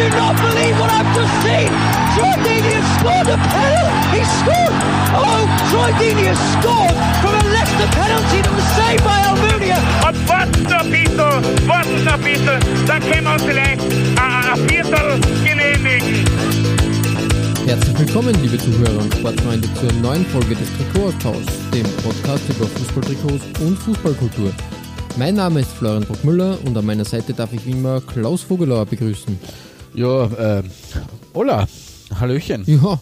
I do not believe what I've just seen! Troy Deeney has scored a penalty! He scored! Oh, Troy Deeney has scored from a Leicester penalty that was saved by Almunia! Warten noch ein bisschen, dann können wir uns vielleicht ein, ein Viertel genehmigen. Herzlich willkommen, liebe Zuhörer und Sportfreunde, zur neuen Folge des Trikotaustaus, dem Podcast über Fußballtrikots und Fußballkultur. Mein Name ist Florian Bruckmüller und an meiner Seite darf ich wie immer Klaus Vogelauer begrüßen. Ja, äh, hola, Hallöchen. Ja,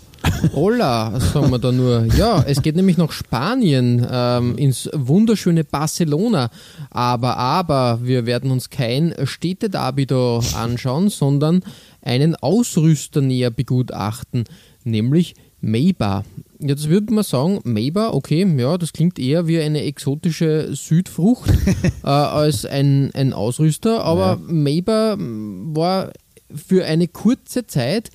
hola, sagen wir da nur. Ja, es geht nämlich nach Spanien, ähm, ins wunderschöne Barcelona. Aber, aber, wir werden uns kein Städtedarby da anschauen, sondern einen Ausrüster näher begutachten, nämlich Maybach. Jetzt würde man sagen, Maybach, okay, ja, das klingt eher wie eine exotische Südfrucht äh, als ein, ein Ausrüster, aber Ja. Maybach war für eine kurze Zeit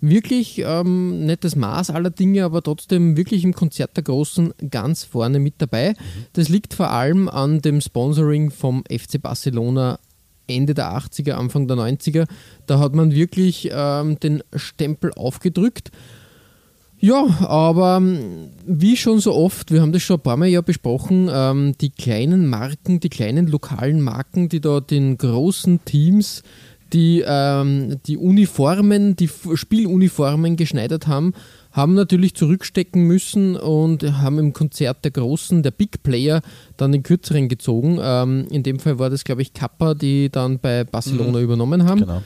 wirklich ähm, nicht das Maß aller Dinge, aber trotzdem wirklich im Konzert der Großen ganz vorne mit dabei. Das liegt vor allem an dem Sponsoring vom FC Barcelona Ende der 80er, Anfang der 90er. Da hat man wirklich ähm, den Stempel aufgedrückt. Ja, aber ähm, wie schon so oft, wir haben das schon ein paar Mal ja besprochen, ähm, die kleinen Marken, die kleinen lokalen Marken, die da den großen Teams die, ähm, die Uniformen, die Spieluniformen geschneidert haben, haben natürlich zurückstecken müssen und haben im Konzert der Großen, der Big Player, dann den kürzeren gezogen. Ähm, in dem Fall war das, glaube ich, Kappa, die dann bei Barcelona übernommen haben. Genau.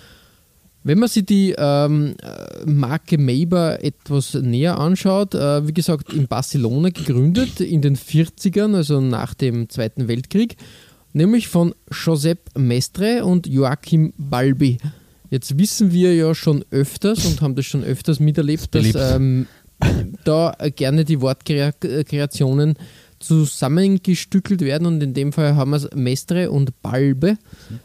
Wenn man sich die ähm, äh, Marke Maybach etwas näher anschaut, äh, wie gesagt, in Barcelona gegründet in den 40ern, also nach dem Zweiten Weltkrieg, nämlich von Josep Mestre und Joachim Balbi. Jetzt wissen wir ja schon öfters und haben das schon öfters miterlebt, dass ähm, da gerne die Wortkreationen zusammengestückelt werden und in dem Fall haben wir es Mestre und Balbe.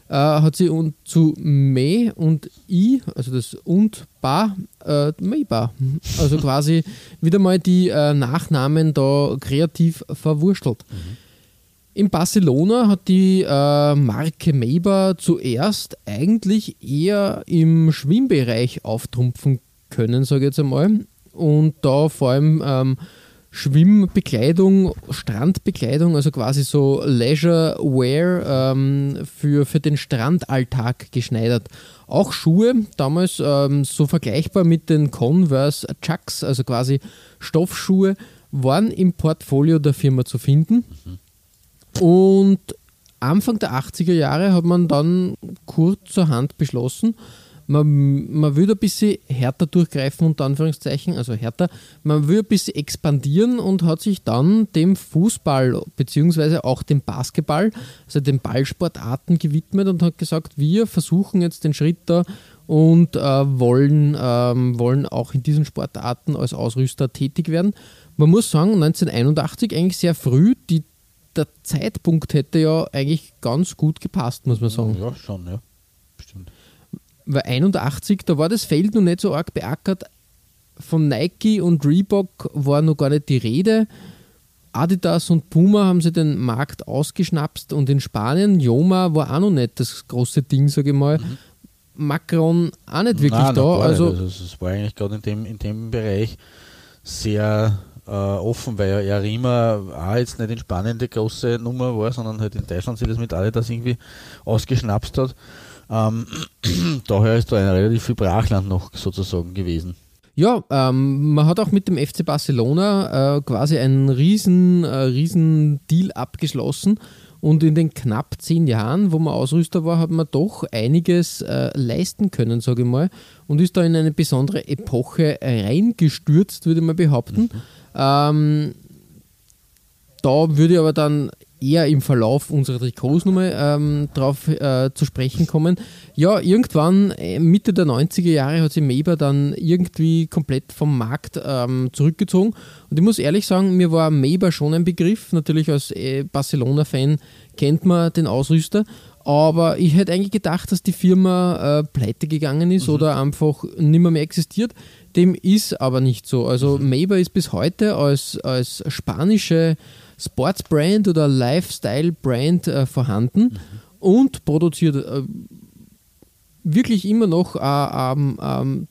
Äh, hat sie und zu Me und I, also das und Ba, äh, Meiba. Also quasi wieder mal die äh, Nachnamen da kreativ verwurstelt. In Barcelona hat die äh, Marke Maybach zuerst eigentlich eher im Schwimmbereich auftrumpfen können, sage ich jetzt einmal. Und da vor allem ähm, Schwimmbekleidung, Strandbekleidung, also quasi so Leisure Wear ähm, für, für den Strandalltag geschneidert. Auch Schuhe, damals ähm, so vergleichbar mit den Converse Chucks, also quasi Stoffschuhe, waren im Portfolio der Firma zu finden. Und Anfang der 80er Jahre hat man dann kurzerhand beschlossen, man, man würde ein bisschen härter durchgreifen, unter Anführungszeichen, also härter, man will ein bisschen expandieren und hat sich dann dem Fußball beziehungsweise auch dem Basketball, also den Ballsportarten gewidmet und hat gesagt, wir versuchen jetzt den Schritt da und äh, wollen, ähm, wollen auch in diesen Sportarten als Ausrüster tätig werden. Man muss sagen, 1981 eigentlich sehr früh, die, der Zeitpunkt hätte ja eigentlich ganz gut gepasst, muss man sagen. Ja, schon, ja. Bestimmt. Weil 81, da war das Feld noch nicht so arg beackert. Von Nike und Reebok war noch gar nicht die Rede. Adidas und Puma haben sie den Markt ausgeschnapst und in Spanien, Joma war auch noch nicht das große Ding, sage ich mal. Macron auch nicht wirklich Nein, da. gar Also, nicht. Also, es war eigentlich gerade in dem, in dem Bereich sehr äh, offen, weil ja Yarima auch jetzt nicht in Spanien die große Nummer war, sondern halt in Deutschland sich das mit Adidas irgendwie ausgeschnapst hat. Ähm, daher ist da ein relativ viel Brachland noch sozusagen gewesen. Ja, ähm, man hat auch mit dem FC Barcelona äh, quasi einen riesen, äh, riesen Deal abgeschlossen und in den knapp zehn Jahren, wo man Ausrüster war, hat man doch einiges äh, leisten können, sage ich mal, und ist da in eine besondere Epoche reingestürzt, würde man behaupten. Ähm, da würde ich aber dann eher im Verlauf unserer Trikots nochmal ähm, drauf äh, zu sprechen kommen. Ja, irgendwann äh, Mitte der 90er Jahre hat sich Maber dann irgendwie komplett vom Markt ähm, zurückgezogen. Und ich muss ehrlich sagen, mir war Maber schon ein Begriff. Natürlich als äh, Barcelona-Fan kennt man den Ausrüster. Aber ich hätte eigentlich gedacht, dass die Firma äh, pleite gegangen ist mhm. oder einfach nicht mehr, mehr existiert. Dem ist aber nicht so. Also mhm. Maber ist bis heute als, als spanische Sportsbrand oder Lifestyle-Brand äh, vorhanden mhm. und produziert äh, wirklich immer noch äh, ähm, ähm,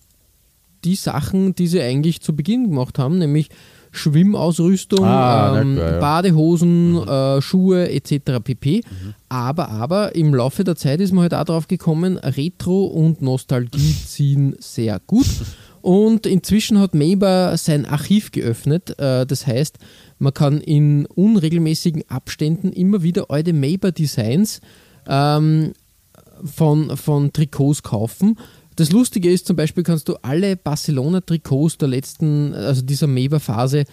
die Sachen, die sie eigentlich zu Beginn gemacht haben, nämlich Schwimmausrüstung, ah, ähm, klar, ja. Badehosen, mhm. äh, Schuhe etc. pp. Mhm. Aber, aber im Laufe der Zeit ist man halt auch drauf gekommen, Retro und Nostalgie ziehen sehr gut. Und inzwischen hat Maber sein Archiv geöffnet. Äh, das heißt, man kann in unregelmäßigen Abständen immer wieder alte Maber Designs ähm, von, von Trikots kaufen. Das Lustige ist zum Beispiel, kannst du alle Barcelona-Trikots der letzten, also dieser Maber-Phase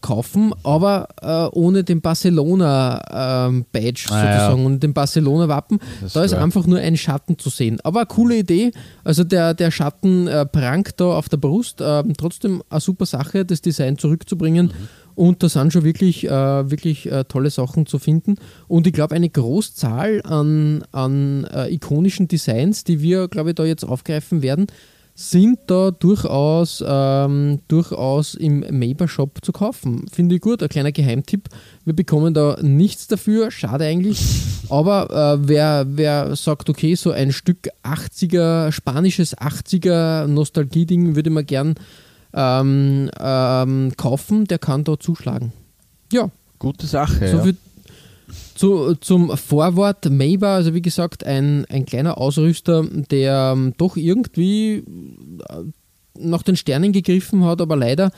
kaufen, aber äh, ohne den Barcelona-Badge ähm, ah, sozusagen ja. und den Barcelona-Wappen. Da ist einfach nur ein Schatten zu sehen. Aber eine coole Idee. Also der, der Schatten äh, prangt da auf der Brust. Äh, trotzdem eine super Sache, das Design zurückzubringen. Mhm. Und da sind schon wirklich, äh, wirklich äh, tolle Sachen zu finden. Und ich glaube, eine Großzahl an, an äh, ikonischen Designs, die wir, glaube ich, da jetzt aufgreifen werden, sind da durchaus, ähm, durchaus im Maber Shop zu kaufen. Finde ich gut, ein kleiner Geheimtipp. Wir bekommen da nichts dafür, schade eigentlich. Aber äh, wer, wer sagt, okay, so ein Stück 80er, spanisches 80er Nostalgie-Ding würde man gern ähm, ähm, kaufen, der kann da zuschlagen. Ja. Gute Sache. So ja. Zu, zum Vorwort Maber, also wie gesagt, ein, ein kleiner Ausrüster, der ähm, doch irgendwie äh, nach den Sternen gegriffen hat, aber leider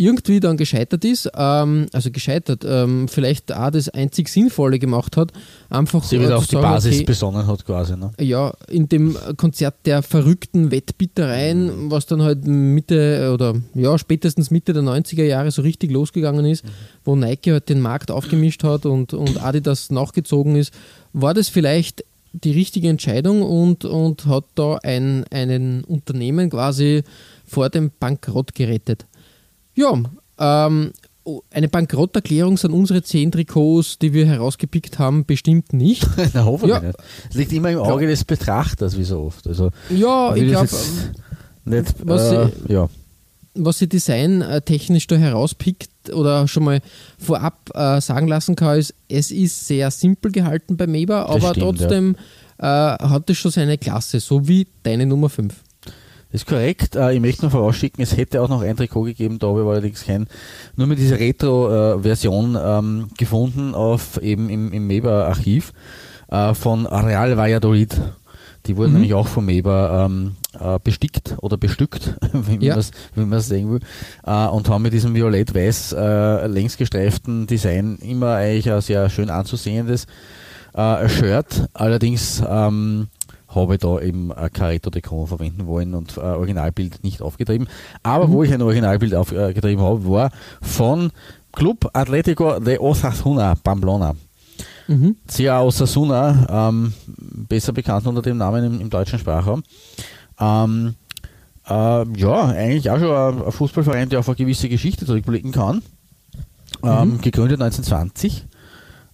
irgendwie dann gescheitert ist, ähm, also gescheitert, ähm, vielleicht auch das einzig Sinnvolle gemacht hat, einfach Sie wieder auf die sagen, Basis okay, besonnen hat quasi. Ne? Ja, in dem Konzert der verrückten Wettbittereien, mhm. was dann halt Mitte oder ja, spätestens Mitte der 90er Jahre so richtig losgegangen ist, mhm. wo Nike halt den Markt aufgemischt hat und, und Adidas nachgezogen ist, war das vielleicht die richtige Entscheidung und, und hat da ein, einen Unternehmen quasi vor dem Bankrott gerettet. Ja, ähm, eine Bankrotterklärung sind unsere zehn Trikots, die wir herausgepickt haben, bestimmt nicht. Na, hoffentlich ja. nicht. Es liegt immer im Auge des Betrachters, wie so oft. Also, ja, ich glaube, was, äh, sie, ja. was sie designtechnisch da herauspickt oder schon mal vorab äh, sagen lassen kann, ist, es ist sehr simpel gehalten bei Meber, aber stimmt, trotzdem ja. äh, hat es schon seine Klasse, so wie deine Nummer 5. Das ist korrekt. Äh, ich möchte noch vorausschicken, es hätte auch noch ein Trikot gegeben, da habe ich allerdings kein, nur mit dieser Retro-Version ähm, gefunden auf eben im, im Meber-Archiv äh, von Real Valladolid. Die wurden mhm. nämlich auch vom Meber ähm, äh, bestickt oder bestückt, wie ja. man es sehen will, äh, und haben mit diesem violett-weiß äh, längsgestreiften Design immer eigentlich ein sehr schön anzusehendes Shirt. Allerdings ähm, habe ich da eben ein Caretto-Dekon verwenden wollen und ein Originalbild nicht aufgetrieben. Aber mhm. wo ich ein Originalbild aufgetrieben habe, war von Club Atletico de Osasuna, Pamplona. Mhm. CA Osasuna, ähm, besser bekannt unter dem Namen im, im deutschen Sprachraum. Ähm, äh, ja, eigentlich auch schon ein, ein, Fußballverein, der auf eine gewisse Geschichte zurückblicken kann. Ähm, mhm. Gegründet 1920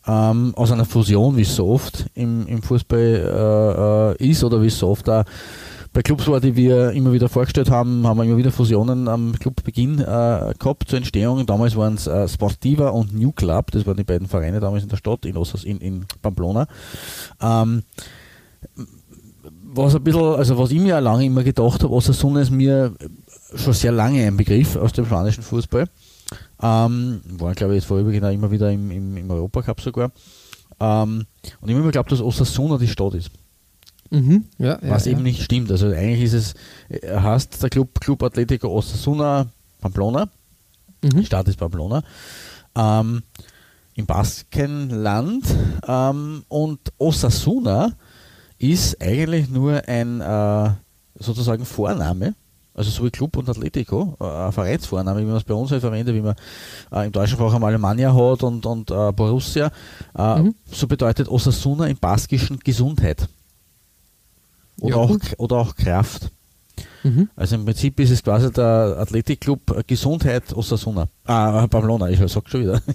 ähm, aus einer Fusion, wie es so oft im, im Fußball äh, äh, ist oder wie es so oft da bei Clubs war, die wir immer wieder vorgestellt haben, haben wir immer wieder Fusionen am Clubbeginn äh, gehabt zur Entstehung. Damals waren es äh, Sportiva und New Club, das waren die beiden Vereine damals in der Stadt, in, Ossas, in, in Pamplona. Ähm, was ein bisschen, also was ich mir lange immer gedacht habe, Osasuna ist mir schon sehr lange ein Begriff aus dem spanischen Fußball. Ähm, waren, glaube ich, jetzt vorübergehend immer wieder im, im, im Europacup sogar. Ähm, und ich habe immer geglaubt, dass Osasuna die Stadt ist. Mhm, ja, was ja, eben ja. nicht stimmt. Also eigentlich ist es, äh, heißt der Club, Club Atletico Osasuna Pamplona. Mhm. Die Stadt ist Pamplona. Ähm, Im Baskenland. Ähm, und Osasuna ist eigentlich nur ein äh, sozusagen Vorname Also so wie Club und Atletico, äh, ein Vereinsvorname, wie man es bei uns halt verwendet, wie man äh, im deutschen Sprach einmal Alemannia hat und, und äh, Borussia. Äh, mhm. So bedeutet Osasuna im Baskischen Gesundheit. Oder, ja, auch, oder auch Kraft. Mhm. Also im Prinzip ist es quasi der Athletikclub Gesundheit Osasuna. Ah, Pamplona, ich sag schon wieder.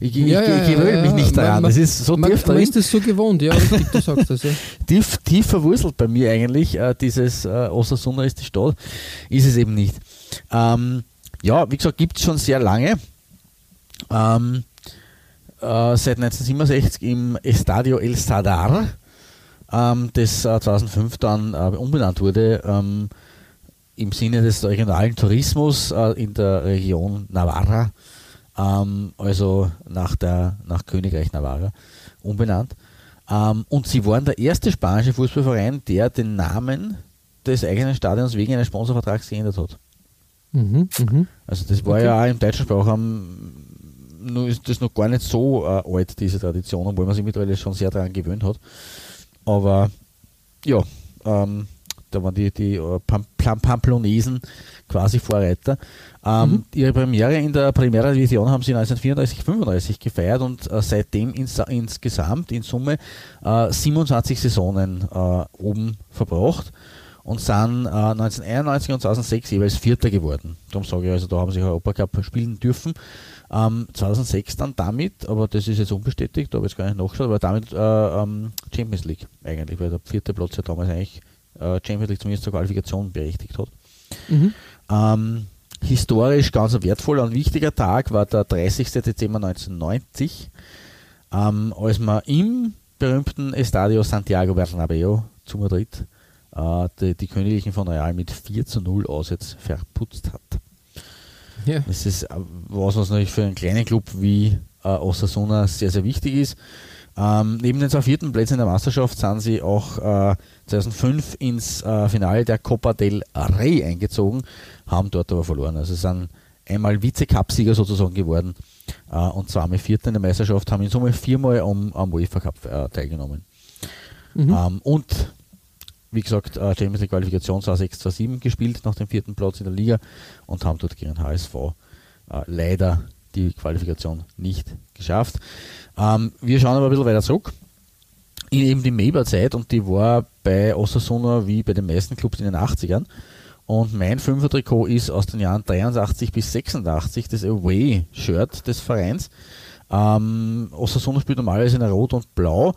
Ich, ich, ja, ich, ich gewöhne ja, mich nicht daran. Man, das ist so man, tief man ist das so gewohnt, ja, richtig, du sagst das, ja. tief, tief verwurzelt bei mir eigentlich, äh, dieses äh, Osasuna ist die Stadt, ist es eben nicht. Ähm, ja, wie gesagt, gibt es schon sehr lange. Ähm, äh, seit 1967 im Estadio El Sadar, ähm, das 2005 dann äh, umbenannt wurde. Ähm, im Sinne des regionalen Tourismus äh, in der Region Navarra, ähm, also nach, der, nach Königreich Navarra, umbenannt. Ähm, und sie waren der erste spanische Fußballverein, der den Namen des eigenen Stadions wegen eines Sponsorvertrags geändert hat. Mhm, mh. Also das war okay. ja auch im deutschen Sprachraum nur ist das noch gar nicht so äh, alt, diese Tradition, obwohl man sich mittlerweile schon sehr daran gewöhnt hat. Aber ja, ähm, da waren die, die äh, Pamplonesen quasi Vorreiter. Ähm, mhm. Ihre Premiere in der Primera Division haben sie 1934, 35 gefeiert und äh, seitdem ins, insgesamt in Summe äh, 27 Saisonen äh, oben verbracht und sind 1991 äh, und 2006 jeweils Vierter geworden. Darum sage ich also, da haben sie Europacup spielen dürfen. Ähm, 2006 dann damit, aber das ist jetzt unbestätigt, da habe ich jetzt gar nicht nachgeschaut, aber damit äh, ähm, Champions League eigentlich, weil der vierte Platz ja damals eigentlich äh, Champions League zumindest zur Qualifikation berechtigt hat. Mhm. Ähm, historisch ganz ein wertvoller und wichtiger Tag war der 30. Dezember 1990, ähm, als man im berühmten Estadio Santiago Bernabeo zu Madrid äh, die, die, Königlichen von Real mit 4 zu 0 Aussetz verputzt hat. Ja. Das ist äh, was, was natürlich für einen kleinen Club wie äh, Osasuna sehr, sehr wichtig ist. Ähm, neben den zwei vierten Plätzen in der Meisterschaft sind sie auch äh, 2005 ins äh, Finale der Copa del Rey eingezogen, haben dort aber verloren. Also sind einmal Vize-Cup-Sieger sozusagen geworden äh, und zweimal Vierter in der Meisterschaft, haben in Summe viermal am, am UEFA Cup äh, teilgenommen. Mhm. Ähm, und wie gesagt, äh, Champions League Qualifikation 2006-2007 gespielt nach dem vierten Platz in der Liga und haben dort gegen HSV äh, leider die Qualifikation nicht geschafft. Ähm, wir schauen aber ein bisschen weiter zurück in eben die Maber-Zeit und die war bei Osasuna wie bei den meisten Clubs in den 80ern. Und mein Fünfer-Trikot ist aus den Jahren 83 bis 86 das Away-Shirt des Vereins. Ähm, Osasuna spielt normalerweise in Rot und Blau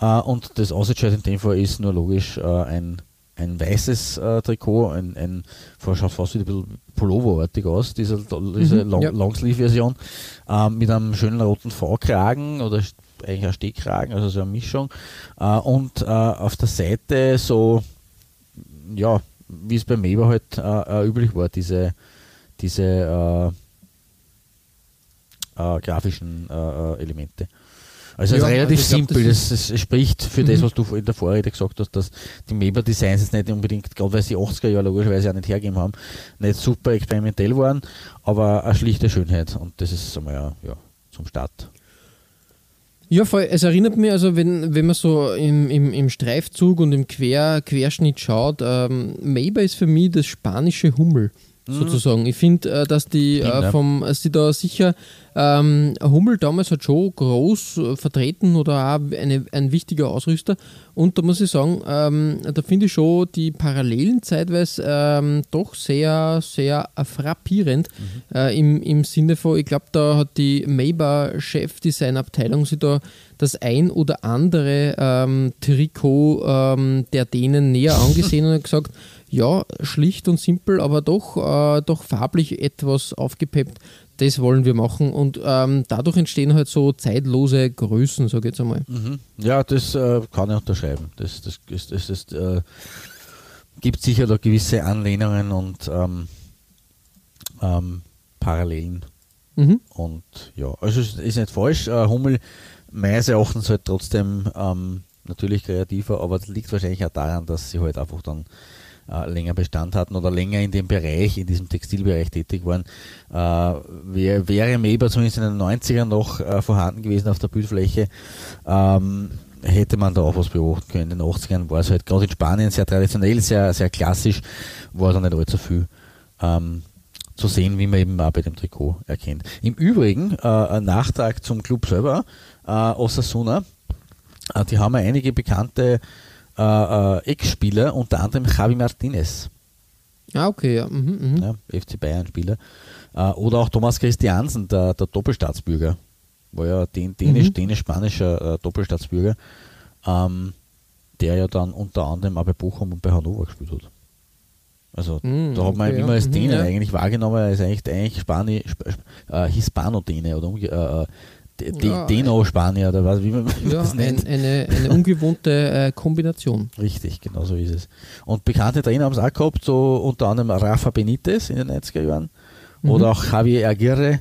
äh, und das Aussichtshirt in dem Fall ist nur logisch äh, ein, ein weißes äh, Trikot, ein, ein schaut fast wie ein bisschen Pulloverartig aus, diese, diese mhm, Long, ja. Longsleeve-Version, äh, mit einem schönen roten V-Kragen oder eigentlich ein Stehkragen, also so eine Mischung. Äh, und äh, auf der Seite so, ja, wie es beim Weber halt äh, üblich war, diese, diese grafischen Elemente. Also ja, relativ also simpel, glaub, das, das, spricht für mhm. das, was du in der Vorrede gesagt hast, dass die Meber Designs jetzt nicht unbedingt, gerade weil sie 80er Jahre logischerweise auch nicht hergegeben haben, nicht super experimentell waren, aber eine schlichte Schönheit und das ist einmal ja, ja zum Start. Ja, voll. Es erinnert mich, also wenn, wenn man so im, im, im Streifzug und im Quer, Querschnitt schaut, ähm, Maber ist für mich das spanische Hummel. Mhm. sozusagen. Ich finde, äh, dass die äh, vom, die da sicher ähm, Hummel damals hat schon groß äh, vertreten oder auch eine, ein wichtiger Ausrüster. Und da muss ich sagen, ähm, da finde ich schon die Parallelen zeitweise ähm, doch sehr, sehr frappierend. Mhm. Äh, im, Im Sinne von, ich glaube, da hat die Maber-Chefdesign-Abteilung sich da das ein oder andere ähm, Trikot ähm, der denen näher angesehen und gesagt, ja, schlicht und simpel, aber doch, äh, doch farblich etwas aufgepeppt. Das wollen wir machen und ähm, dadurch entstehen halt so zeitlose Größen, sage ich jetzt einmal. Mhm. Ja, das äh, kann ich unterschreiben. Das, das, das, das, das äh, gibt sicher da gewisse Anlehnungen und ähm, ähm, Parallelen. Mhm. Und ja, also es ist nicht falsch. Äh, Hummel meines Erachtens halt trotzdem ähm, natürlich kreativer, aber das liegt wahrscheinlich auch daran, dass sie halt einfach dann äh, länger Bestand hatten oder länger in dem Bereich, in diesem Textilbereich tätig waren, äh, wär, wäre Meber zumindest in den 90ern noch äh, vorhanden gewesen auf der Bildfläche, ähm, hätte man da auch was beobachten können. In den 80ern war es halt gerade in Spanien sehr traditionell, sehr, sehr klassisch, war da nicht allzu viel ähm, zu sehen, wie man eben auch bei dem Trikot erkennt. Im Übrigen, äh, ein Nachtrag zum Club selber, äh, Osasuna, äh, die haben ja einige bekannte äh, äh, Ex-Spieler, unter anderem Javi Martinez, Ah, okay, ja. Mhm, mhm. ja, FC Bayern-Spieler, äh, oder auch Thomas Christiansen, der, der Doppelstaatsbürger, war ja den, dänisch, Mhm. dänisch-spanischer äh, Doppelstaatsbürger, ähm, der ja dann unter anderem auch bei Bochum und bei Hannover gespielt hat. Also Mhm, da hat man okay, ihn immer als. Mhm, Däne ja. eigentlich wahrgenommen, er ist eigentlich, eigentlich Spani, Sp äh, Hispano-Däne oder äh, äh, Ja, Deno-Spanier oder was, wie man, Ja, das nennt. ein, eine, eine ungewohnte äh, Kombination. Richtig, genau so ist es. Und bekannte Trainer haben es auch gehabt, so unter anderem Rafa Benitez in den 90er Jahren Mhm. oder auch Javier Aguirre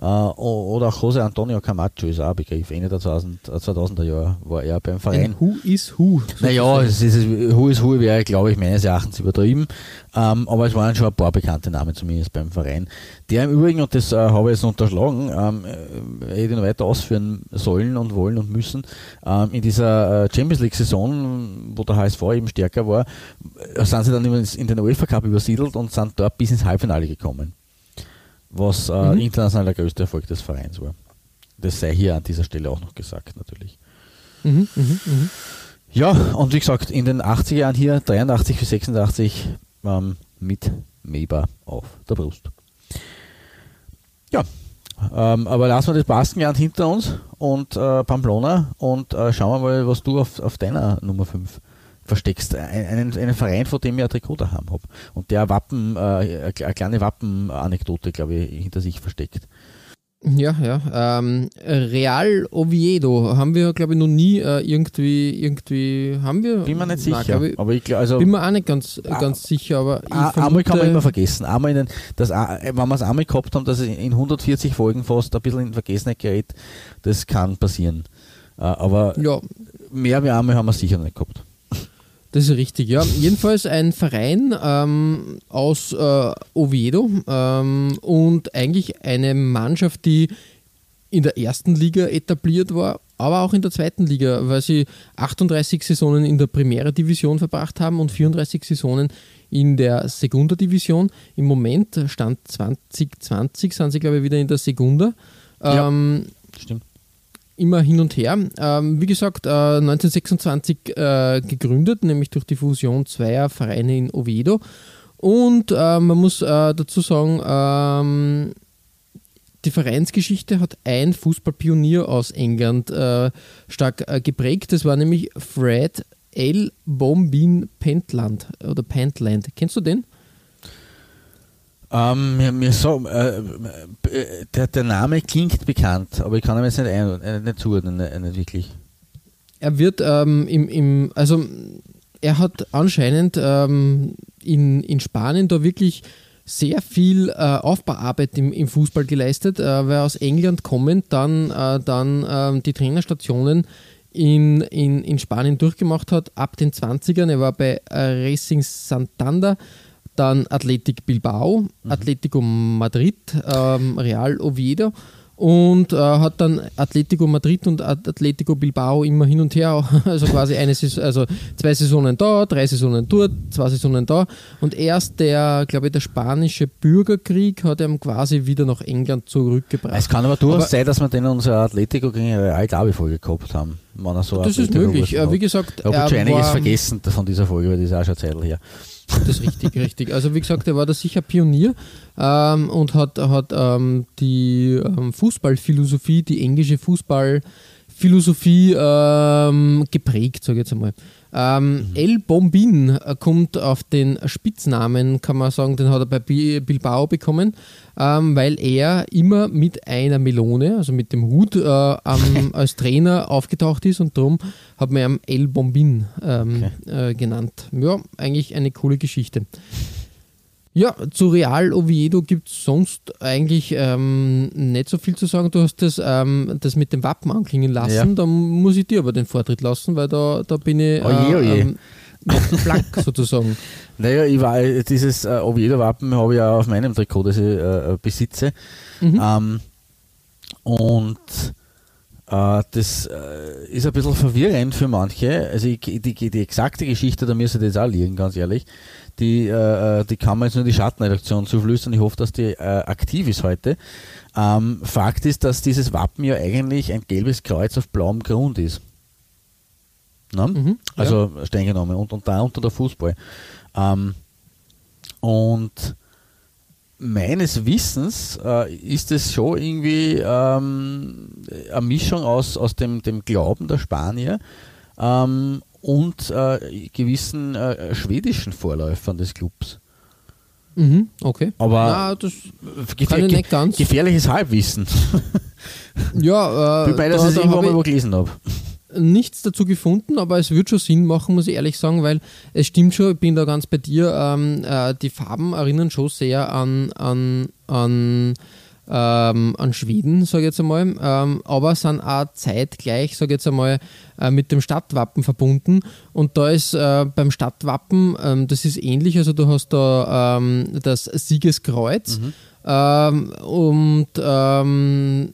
äh, oder auch José Antonio Camacho ist auch ein Begriff. Ende der 2000, äh, 2000er Jahre war er beim Verein. Ein Who is Who. Naja, es ist, Hu ist Hu wäre, glaube ich, meines Erachtens übertrieben. Ähm, aber es waren schon ein paar bekannte Namen zumindest beim Verein. Der im Übrigen, und das äh, habe ich jetzt unterschlagen, ähm, äh, hätte ich noch weiter ausführen sollen und wollen und müssen, ähm, in dieser äh, Champions League-Saison, wo der HSV eben stärker war, sind sie dann in den UEFA Cup übersiedelt und sind dort bis ins Halbfinale gekommen. Was äh, Mhm. international der größte Erfolg des Vereins war. Das sei hier an dieser Stelle auch noch gesagt, natürlich. Mhm, mhm, mhm. Ja, und wie gesagt, in den 80er Jahren hier, 83 bis 86, ähm, mit Meber auf der Brust. Ja, ähm, aber lassen wir das Baskenland hinter uns und äh, Pamplona und äh, schauen wir mal, was du auf, auf deiner Nummer 5 versteckst. Ein- Einen, einen Verein, von dem ich ein Trikot daheim habe und der Wappen, äh, eine kleine Wappenanekdote, glaube ich, hinter sich versteckt. Ja, ja. Ähm, Real Oviedo haben wir, glaube ich, noch nie äh, irgendwie, irgendwie, haben wir? Bin mir nicht Nein, sicher. glaub ich, aber ich also. bin mir auch nicht ganz, Ah, ganz sicher, aber ich Ah, Einmal kann man immer vergessen. Einmal in das, a- wenn wir es einmal gehabt haben, dass es in 140 Folgen fast ein bisschen in Vergessenheit gerät, das kann passieren. Äh, Aber Ja, mehr wie einmal haben wir sicher nicht gehabt. Das ist richtig, ja. Jedenfalls ein Verein ähm, aus äh, Oviedo ähm, und eigentlich eine Mannschaft, die in der ersten Liga etabliert war, aber auch in der zweiten Liga, weil sie 38 Saisonen in der Primera Division verbracht haben und 34 Saisonen in der Segunda Division. Im Moment, Stand 2020, sind sie, glaube ich, wieder in der Segunda. Ja. Ähm, Stimmt. Immer hin und her. Ähm, wie gesagt, äh, 1926 äh, gegründet, nämlich durch die Fusion zweier Vereine in Oviedo. Und äh, man muss äh, dazu sagen, ähm, die Vereinsgeschichte hat ein Fußballpionier aus England äh, stark geprägt. Das war nämlich Fred L. Bombin Pentland oder Pentland. Kennst du den? Ähm, mir, mir so, äh, der, der Name klingt bekannt, aber ich kann ihm jetzt nicht, ein, äh, nicht zuordnen, äh, nicht wirklich. Er wird ähm, im, im, also er hat anscheinend ähm, in, in Spanien da wirklich sehr viel äh, Aufbauarbeit im, im Fußball geleistet, äh, weil aus England kommend dann, äh, dann ähm, die Trainerstationen in, in, in Spanien durchgemacht hat, ab den 20ern. Er war bei äh, Racing Santander, dann Athletic Bilbao, Atletico Madrid, ähm, Real Oviedo und äh, hat dann Atletico Madrid und At- Atletico Bilbao immer hin und her, also quasi eine Saison, also zwei Saisonen da, drei Saisonen dort, zwei Saisonen da und erst der, glaube ich, der spanische Bürgerkrieg hat ihn quasi wieder nach England zurückgebracht. Es kann aber durchaus Aber- sein, dass wir den in unserer Atletico gegen Real Derby Folge gehabt haben. So das ist Atletico möglich. gewesen Äh, wie gesagt, Ich habe schon einiges war, vergessen von dieser Folge, weil das ist auch schon Zeit her. Das ist richtig, richtig. Also wie gesagt, er war da sicher Pionier ähm, und hat, hat ähm, die ähm, Fußballphilosophie, die englische Fußballphilosophie ähm, geprägt, sage ich jetzt einmal. Ähm, El Bombin äh, kommt auf den Spitznamen, kann man sagen, den hat er bei Bi- Bilbao bekommen, ähm, weil er immer mit einer Melone, also mit dem Hut, äh, am, als Trainer aufgetaucht ist und darum hat man ihn El Bombin ähm, äh, genannt. Ja, eigentlich eine coole Geschichte. Ja, zu Real Oviedo gibt es sonst eigentlich ähm, nicht so viel zu sagen. Du hast das, ähm, das mit dem Wappen anklingen lassen. Ja. Da muss ich dir aber den Vortritt lassen, weil da, da bin ich Oje, oje. Ähm, noch blank sozusagen. Naja, ich war, dieses äh, Oviedo-Wappen habe ich ja auf meinem Trikot, das ich äh, besitze. Mhm. Ähm, und Äh, das äh, ist ein bisschen verwirrend für manche. Also die, die, die exakte Geschichte, da müsste das auch liegen, ganz ehrlich. Die, äh, die kann man jetzt nur die Schattenredaktion zuflüstern. Ich hoffe, dass die äh, aktiv ist heute. Ähm, Fakt ist, dass dieses Wappen ja eigentlich ein gelbes Kreuz auf blauem Grund ist. Ne? Mhm, also streng genommen und, und da unter der Fußball. Ähm, und meines Wissens äh, ist es schon irgendwie ähm, eine Mischung aus, aus dem, dem Glauben der Spanier ähm, und äh, gewissen äh, schwedischen Vorläufern des Clubs. Mhm, okay. Aber Na, das gefähr ganz. gefährliches Halbwissen. Ja, äh, Wobei, dass da- ich es da irgendwann mal gelesen habe. nichts dazu gefunden, aber es wird schon Sinn machen, muss ich ehrlich sagen, weil es stimmt schon, ich bin da ganz bei dir, ähm, äh, die Farben erinnern schon sehr an, an, an, ähm, an Schweden, sage ich jetzt einmal, ähm, aber sind auch zeitgleich, sage ich jetzt einmal, äh, mit dem Stadtwappen verbunden. Und da ist äh, beim Stadtwappen, ähm, das ist ähnlich, also du hast da ähm, das Siegeskreuz. Ähm, und ähm,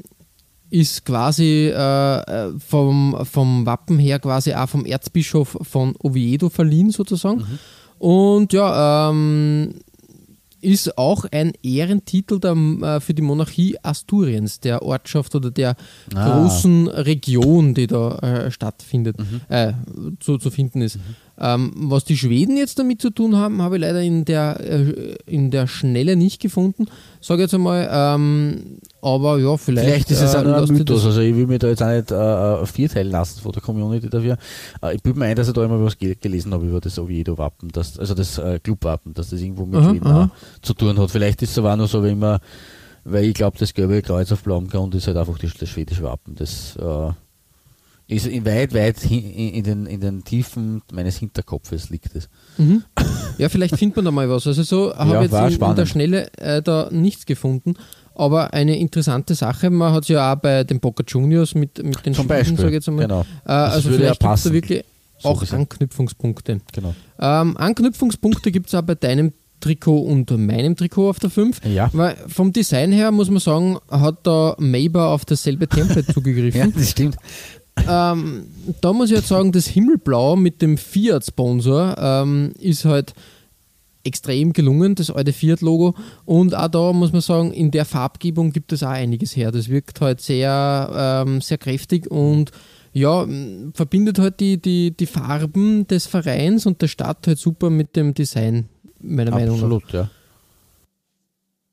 ist quasi äh, äh, vom, vom Wappen her quasi auch vom Erzbischof von Oviedo verliehen sozusagen. Und ja, ähm, ist auch ein Ehrentitel der, äh, für die Monarchie Asturiens, der Ortschaft oder der Ah. großen Region, die da äh, stattfindet, äh, zu, zu finden ist. Ähm, was die Schweden jetzt damit zu tun haben, habe ich leider in der, äh, in der Schnelle nicht gefunden. Sage jetzt einmal, ähm, aber ja, vielleicht. Vielleicht ist es äh, ein Mythos. Also ich will mir da jetzt auch nicht äh, äh, vierteilen lassen von der Community dafür. Äh, ich bilde mir ein, dass ich da immer was ge gelesen habe über das Oviedo-Wappen, also das äh, Club-Wappen, dass das irgendwo mit Aha, Schweden aha. zu tun hat. Vielleicht ist es aber auch nur so, wie immer, weil ich glaube, das gelbe Kreuz auf blauem Grund ist halt einfach das, das schwedische Wappen. Das äh, ist in weit, weit in, den, in den Tiefen meines Hinterkopfes liegt es. Mhm. Ja, vielleicht findet man da mal was. Also so habe Ja, ich jetzt in, in der. Schnelle äh, da nichts gefunden. Aber eine interessante Sache, man hat es ja auch bei den Boca Juniors mit, mit den Zum Beispiel. sage ich jetzt einmal. Genau. Äh, also würde ja vielleicht gibt es da wirklich So auch gesehen. Anknüpfungspunkte. genau. Ähm, Anknüpfungspunkte gibt es auch bei deinem Trikot und meinem Trikot auf der 5. Ja. Weil vom Design her muss man sagen, hat da Maber auf dasselbe Template zugegriffen. Ja, das stimmt. Ähm, da muss ich jetzt sagen, das Himmelblau mit dem Fiat-Sponsor ähm, ist halt extrem gelungen, das alte Fiat-Logo. Und auch da muss man sagen, in der Farbgebung gibt es auch einiges her. Das wirkt halt sehr, ähm, sehr kräftig und ja, verbindet halt die, die, die Farben des Vereins und der Stadt halt super mit dem Design, meiner Meinung nach. Absolut, ja.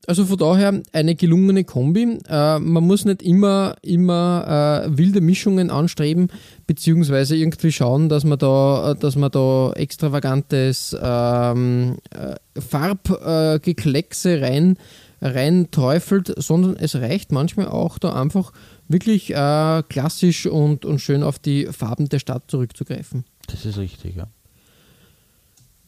Also von daher eine gelungene Kombi. Äh, man muss nicht immer, immer äh, wilde Mischungen anstreben, beziehungsweise irgendwie schauen, dass man da, dass man da extravagantes ähm, äh, Farbgekleckse rein, rein teufelt, sondern es reicht manchmal auch da einfach wirklich äh, klassisch und, und schön auf die Farben der Stadt zurückzugreifen. Das ist richtig, ja.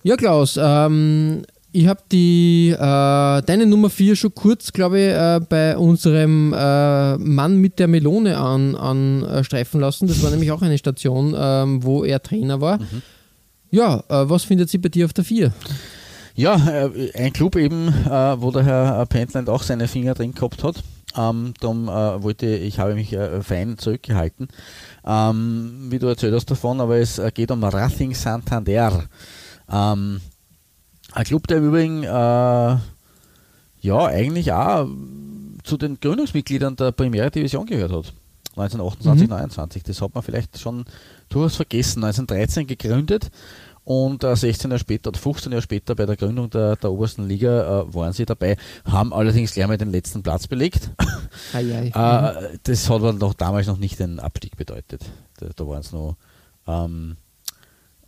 Ja, Klaus, ähm, ich habe die äh, deine Nummer 4 schon kurz, glaube ich, äh, bei unserem äh, Mann mit der Melone an, anstreifen lassen. Das war nämlich auch eine Station, ähm, wo er Trainer war. Ja, äh, was findet sie bei dir auf der 4? Ja, äh, ein Club eben, äh, wo der Herr äh, Pentland auch seine Finger drin gehabt hat. Ähm, darum äh, wollte ich, habe mich äh, fein zurückgehalten, ähm, wie du erzählt hast davon, aber es äh, geht um Racing Santander. Ähm, ein Club, der im Übrigen äh, ja eigentlich auch zu den Gründungsmitgliedern der Primera Division gehört hat. 1928, 29. Das hat man vielleicht schon durchaus vergessen. 1913 gegründet und äh, 16 Jahre später oder 15 Jahre später bei der Gründung der, der obersten Liga äh, waren sie dabei, haben allerdings gleich mal den letzten Platz belegt. Ei, ei. Äh, das hat aber noch damals noch nicht den Abstieg bedeutet. Da, da waren es noch, ähm,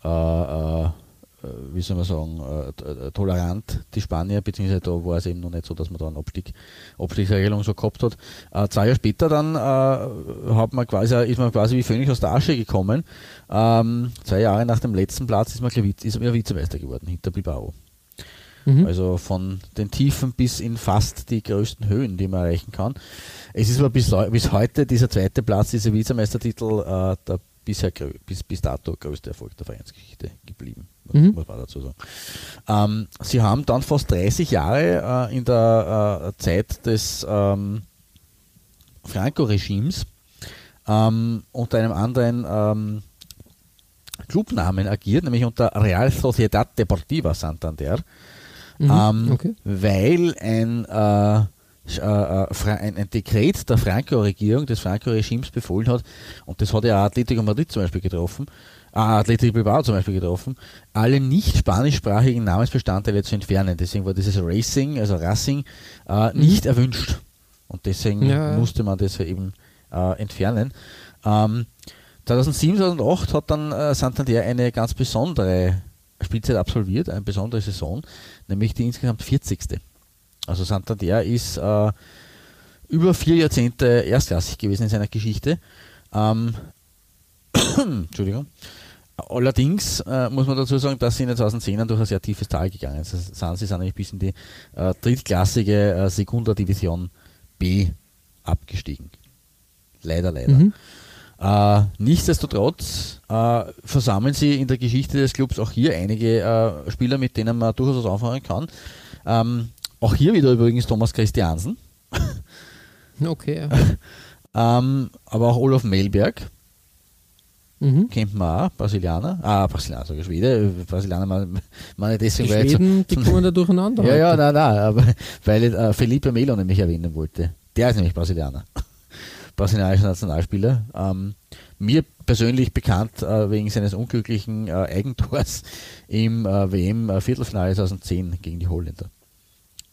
äh, äh, wie soll man sagen, äh, äh, tolerant, die Spanier, beziehungsweise da war es eben noch nicht so, dass man da eine Abstieg, Abstiegsregelung so gehabt hat. Äh, zwei Jahre später dann äh, hat man quasi, ist man quasi wie Phönix aus der Asche gekommen. Ähm, zwei Jahre nach dem letzten Platz ist man, ist man Vizemeister geworden, hinter Bilbao. Mhm. Also von den Tiefen bis in fast die größten Höhen, die man erreichen kann. Es ist aber bis, bis heute dieser zweite Platz, dieser Vizemeistertitel, äh, der bisher bis, bis dato größte Erfolg der Vereinsgeschichte geblieben, Mhm. muss man dazu sagen. Ähm, sie haben dann fast 30 Jahre äh, in der äh, Zeit des ähm, Franco-Regimes ähm, unter einem anderen ähm, Clubnamen agiert, nämlich unter Real Sociedad Deportiva Santander, Mhm, ähm, okay. weil ein, äh, äh, äh, ein, Dekret der Franco-Regierung, des Franco-Regimes befohlen hat, und das hat ja auch Atletico Madrid zum Beispiel getroffen, äh, Atletico Bilbao zum Beispiel getroffen, alle nicht spanischsprachigen Namensbestandteile zu entfernen. Deswegen war dieses Racing, also Racing, äh, nicht erwünscht. Und deswegen Mhm. Ja, musste man das eben äh, entfernen. Ähm, 2007, 2008 hat dann äh, Santander eine ganz besondere Spielzeit absolviert, eine besondere Saison, nämlich die insgesamt 40. Also Santander ist äh, über vier Jahrzehnte erstklassig gewesen in seiner Geschichte. Ähm, Entschuldigung. Allerdings äh, muss man dazu sagen, dass sie in den 2010ern durch ein sehr tiefes Tal gegangen sind. Sie sind nämlich bis in die äh, drittklassige äh, Segunda Division B abgestiegen. Leider, leider. Mhm. Äh, nichtsdestotrotz äh, versammeln sie in der Geschichte des Clubs auch hier einige äh, Spieler, mit denen man durchaus was anfangen kann. Ähm, auch hier wieder übrigens Thomas Christiansen, Okay. Ja. ähm, aber auch Olaf Melberg, Mhm. kennt man auch, Brasilianer, ah, Brasilianer, sogar Schwede, Brasilianer, man Die deswegen, weil ich so- Schweden, die kommen da durcheinander. Ja, ja, nein, nein, aber weil ich äh, Felipe Melo nämlich erwähnen wollte. Der ist nämlich Brasilianer. Brasilianischer Nationalspieler. Ähm, mir persönlich bekannt äh, wegen seines unglücklichen äh, Eigentors im äh, WM-Viertelfinale 2010 gegen die Holländer.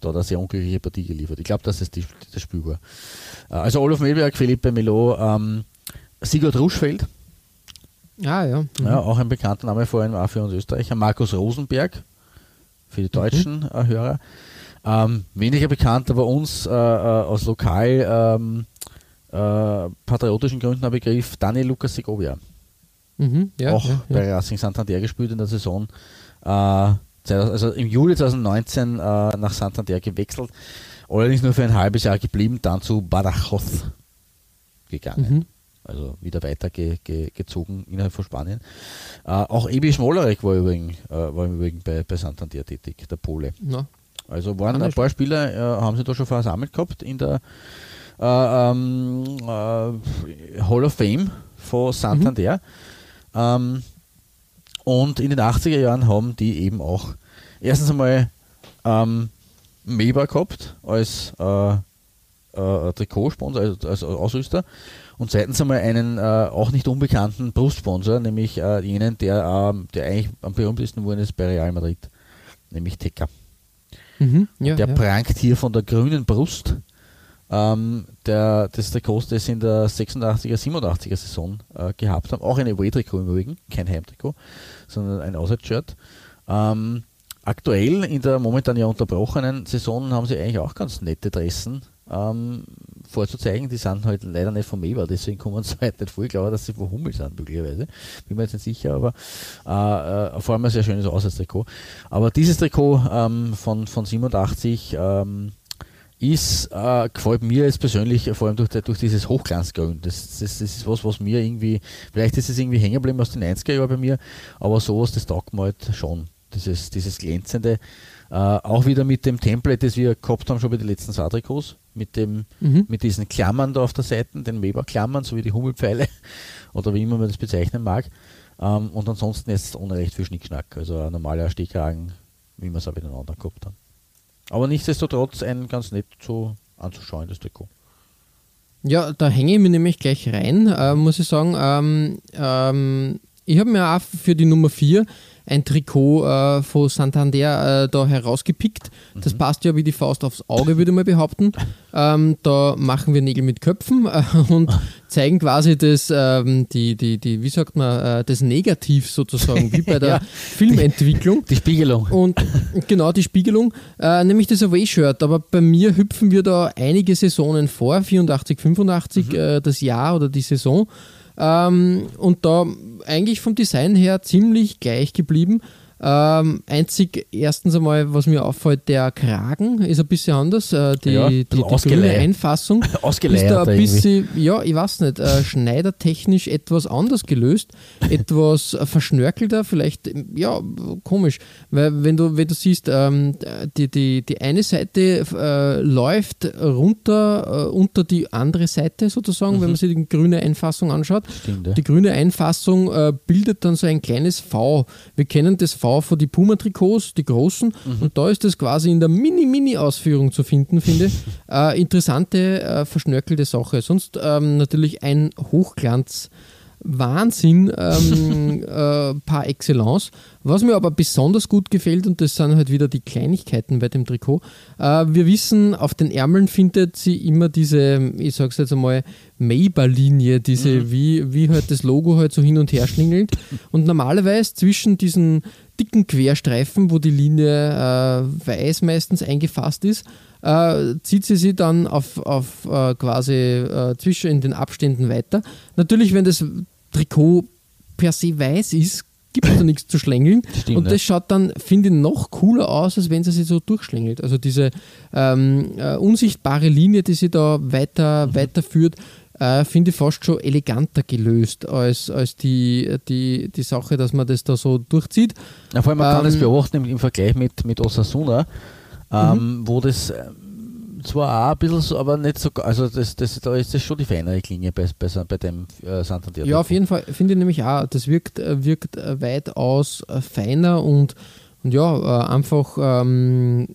Da hat er sehr unglückliche Partie geliefert. Ich glaube, dass es die, das Spiel war. Äh, also Olaf Melberg, Felipe Melo, ähm, Sigurd Ruschfeld, Ah, ja. Mhm. ja, auch ein bekannter Name vor allem auch für uns Österreicher. Markus Rosenberg, für die deutschen äh, Hörer. Ähm, weniger bekannt, aber uns äh, äh, aus lokal ähm, äh, patriotischen Gründen ein Begriff, Daniel Lucas Segovia. Mhm. Ja, auch ja, bei ja. Racing Santander gespielt in der Saison. Äh, 2000 also im Juli 2019 äh, nach Santander gewechselt. Allerdings nur für ein halbes Jahr geblieben, dann zu Badajoz gegangen Mhm. Also wieder weiter ge, ge, gezogen innerhalb von Spanien. Äh, auch Ebi Schmolarek war übrigens, äh, war im Übrigen bei, bei Santander tätig, der Pole. Na, Also waren ein paar Spieler, äh, haben sie da schon versammelt gehabt in der äh, ähm, äh, Hall of Fame von Santander. Ähm, und in den 80er Jahren haben die eben auch erstens einmal ähm, Meba gehabt als äh, äh, Trikotsponsor, also als Ausrüster. Und zweitens einmal einen äh, auch nicht unbekannten Brustsponsor, nämlich äh, jenen, der, ähm, der eigentlich am berühmtesten geworden ist bei Real Madrid, nämlich Teca. mhm. ja, der ja. prangt hier von der grünen Brust ähm, der, des Trikots, das sie in der 86er, 87er Saison äh, gehabt haben. Auch ein Away-Trikot im Übrigen, kein Heimtrikot, sondern ein Auswärtsshirt. Ähm, aktuell in der momentan ja unterbrochenen Saison haben sie eigentlich auch ganz nette Dressen ähm, vorzuzeigen. Die sind halt leider nicht vom Eber, deswegen kommen sie halt nicht vor. Ich glaube, dass sie von Hummel sind, möglicherweise. Bin mir jetzt nicht sicher, aber äh, äh, vor allem ein sehr schönes Auswärtstrikot. Aber dieses Trikot ähm, von, von 87 ähm, ist, äh, gefällt mir jetzt persönlich vor allem durch, durch dieses Hochglanzgrün. Das, das, das ist was, was mir irgendwie, vielleicht ist es irgendwie hängen geblieben aus den 90er Jahren bei mir, aber sowas, das taugt mir halt schon. Dieses, dieses glänzende, äh, auch wieder mit dem Template, das wir gehabt haben schon bei den letzten Saartrikots, mit, dem, Mhm. mit diesen Klammern da auf der Seite, den Weber-Klammern, so wie die Hummelpfeile oder wie immer man das bezeichnen mag. Ähm, und ansonsten jetzt ohne recht viel Schnickschnack, also ein normaler Stehkragen, wie wir es auch bei den anderen gehabt haben. Aber nichtsdestotrotz ein ganz nett so anzuschauen, das Trikot. Ja, da hänge ich mir nämlich gleich rein, äh, muss ich sagen. Ähm, ähm, ich habe mir auch für die Nummer 4 ein Trikot äh, von Santander äh, da herausgepickt. Das passt ja wie die Faust aufs Auge, würde mal behaupten. Ähm, da machen wir Nägel mit Köpfen äh, und zeigen quasi das, ähm, die, die, die, wie sagt man, äh, das Negativ sozusagen, wie bei der Ja. Filmentwicklung. Die Spiegelung. Und genau die Spiegelung, äh, nämlich das Away-Shirt. Aber bei mir hüpfen wir da einige Saisonen vor, 84, 85, äh, das Jahr oder die Saison. Ähm, und da eigentlich vom Design her ziemlich gleich geblieben. Ähm, einzig, erstens einmal, was mir auffällt, der Kragen ist ein bisschen anders. Äh, die, Ja, die, die grüne. Einfassung ist da ein bisschen, ja, ich weiß nicht, äh, schneidertechnisch etwas anders gelöst, etwas verschnörkelter, vielleicht, ja, komisch. Weil wenn du, wenn du siehst, ähm, die, die, die eine Seite äh, läuft runter äh, unter die andere Seite sozusagen, wenn man sich die grüne Einfassung anschaut. Stimmt, ja. Die grüne Einfassung äh, bildet dann so ein kleines V. Wir kennen das V von die Puma-Trikots, die großen, und da ist das quasi in der Mini-Mini-Ausführung zu finden, finde ich. Äh, interessante, äh, verschnörkelte Sache. Sonst ähm, natürlich ein Hochglanz. Wahnsinn ähm, äh, par excellence. Was mir aber besonders gut gefällt, und das sind halt wieder die Kleinigkeiten bei dem Trikot, äh, wir wissen, auf den Ärmeln findet sie immer diese, ich sag's jetzt einmal, Maber-Linie, diese, wie, wie halt das Logo halt so hin und her schlingelt. Und normalerweise zwischen diesen dicken Querstreifen, wo die Linie äh, weiß meistens eingefasst ist, äh, zieht sie sie dann auf, auf äh, quasi äh, zwischen in den Abständen weiter. Natürlich, wenn das Trikot per se weiß ist, gibt es da nichts zu schlängeln. Stimmt, und ja. das schaut dann, finde ich, noch cooler aus, als wenn sie sich so durchschlängelt. Also diese ähm, äh, unsichtbare Linie, die sie da weiter, Mhm. weiterführt, äh, finde ich fast schon eleganter gelöst als, als die, die, die Sache, dass man das da so durchzieht. Ja, vor allem, man kann Ähm, das beobachten im, im Vergleich mit, mit Osasuna, ähm, wo das ähm, zwar auch ein bisschen so, aber nicht so, also das, das, da ist das schon die feinere Linie bei, bei, bei dem äh, Santander. Ja, auf jeden Fall finde ich nämlich auch, das wirkt, äh, wirkt äh, weitaus feiner und, und ja, einfach, ähm,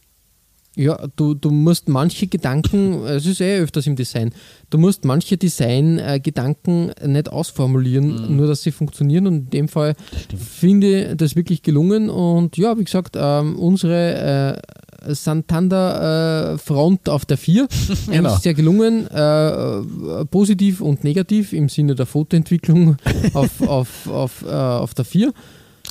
ja, du, du musst manche Gedanken, es ist eh öfters im Design, du musst manche Design-Gedanken nicht ausformulieren, nur dass sie funktionieren und in dem Fall finde ich das wirklich gelungen und ja, wie gesagt, ähm, unsere äh, Santander-Front auf der 4 Genau. eigentlich sehr gelungen, äh, positiv und negativ im Sinne der Fotoentwicklung auf, auf, auf, äh, auf der 4.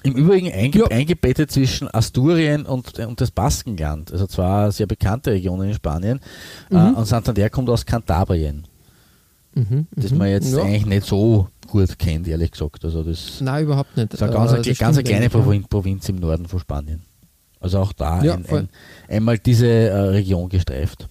Im Übrigen einge Ja. eingebettet zwischen Asturien und, und das Baskenland, also zwar sehr bekannte Regionen in Spanien, äh, und Santander kommt aus Kantabrien, Mhm, das mhm. man jetzt ja. eigentlich nicht so gut kennt, ehrlich gesagt. Also das Nein, überhaupt nicht. ist eine ganz, Äh, eine, das ganz eine kleine eigentlich, ja. Provin Provinz im Norden von Spanien. Also auch da Ja, ein, ein, einmal diese äh, Region gestreift.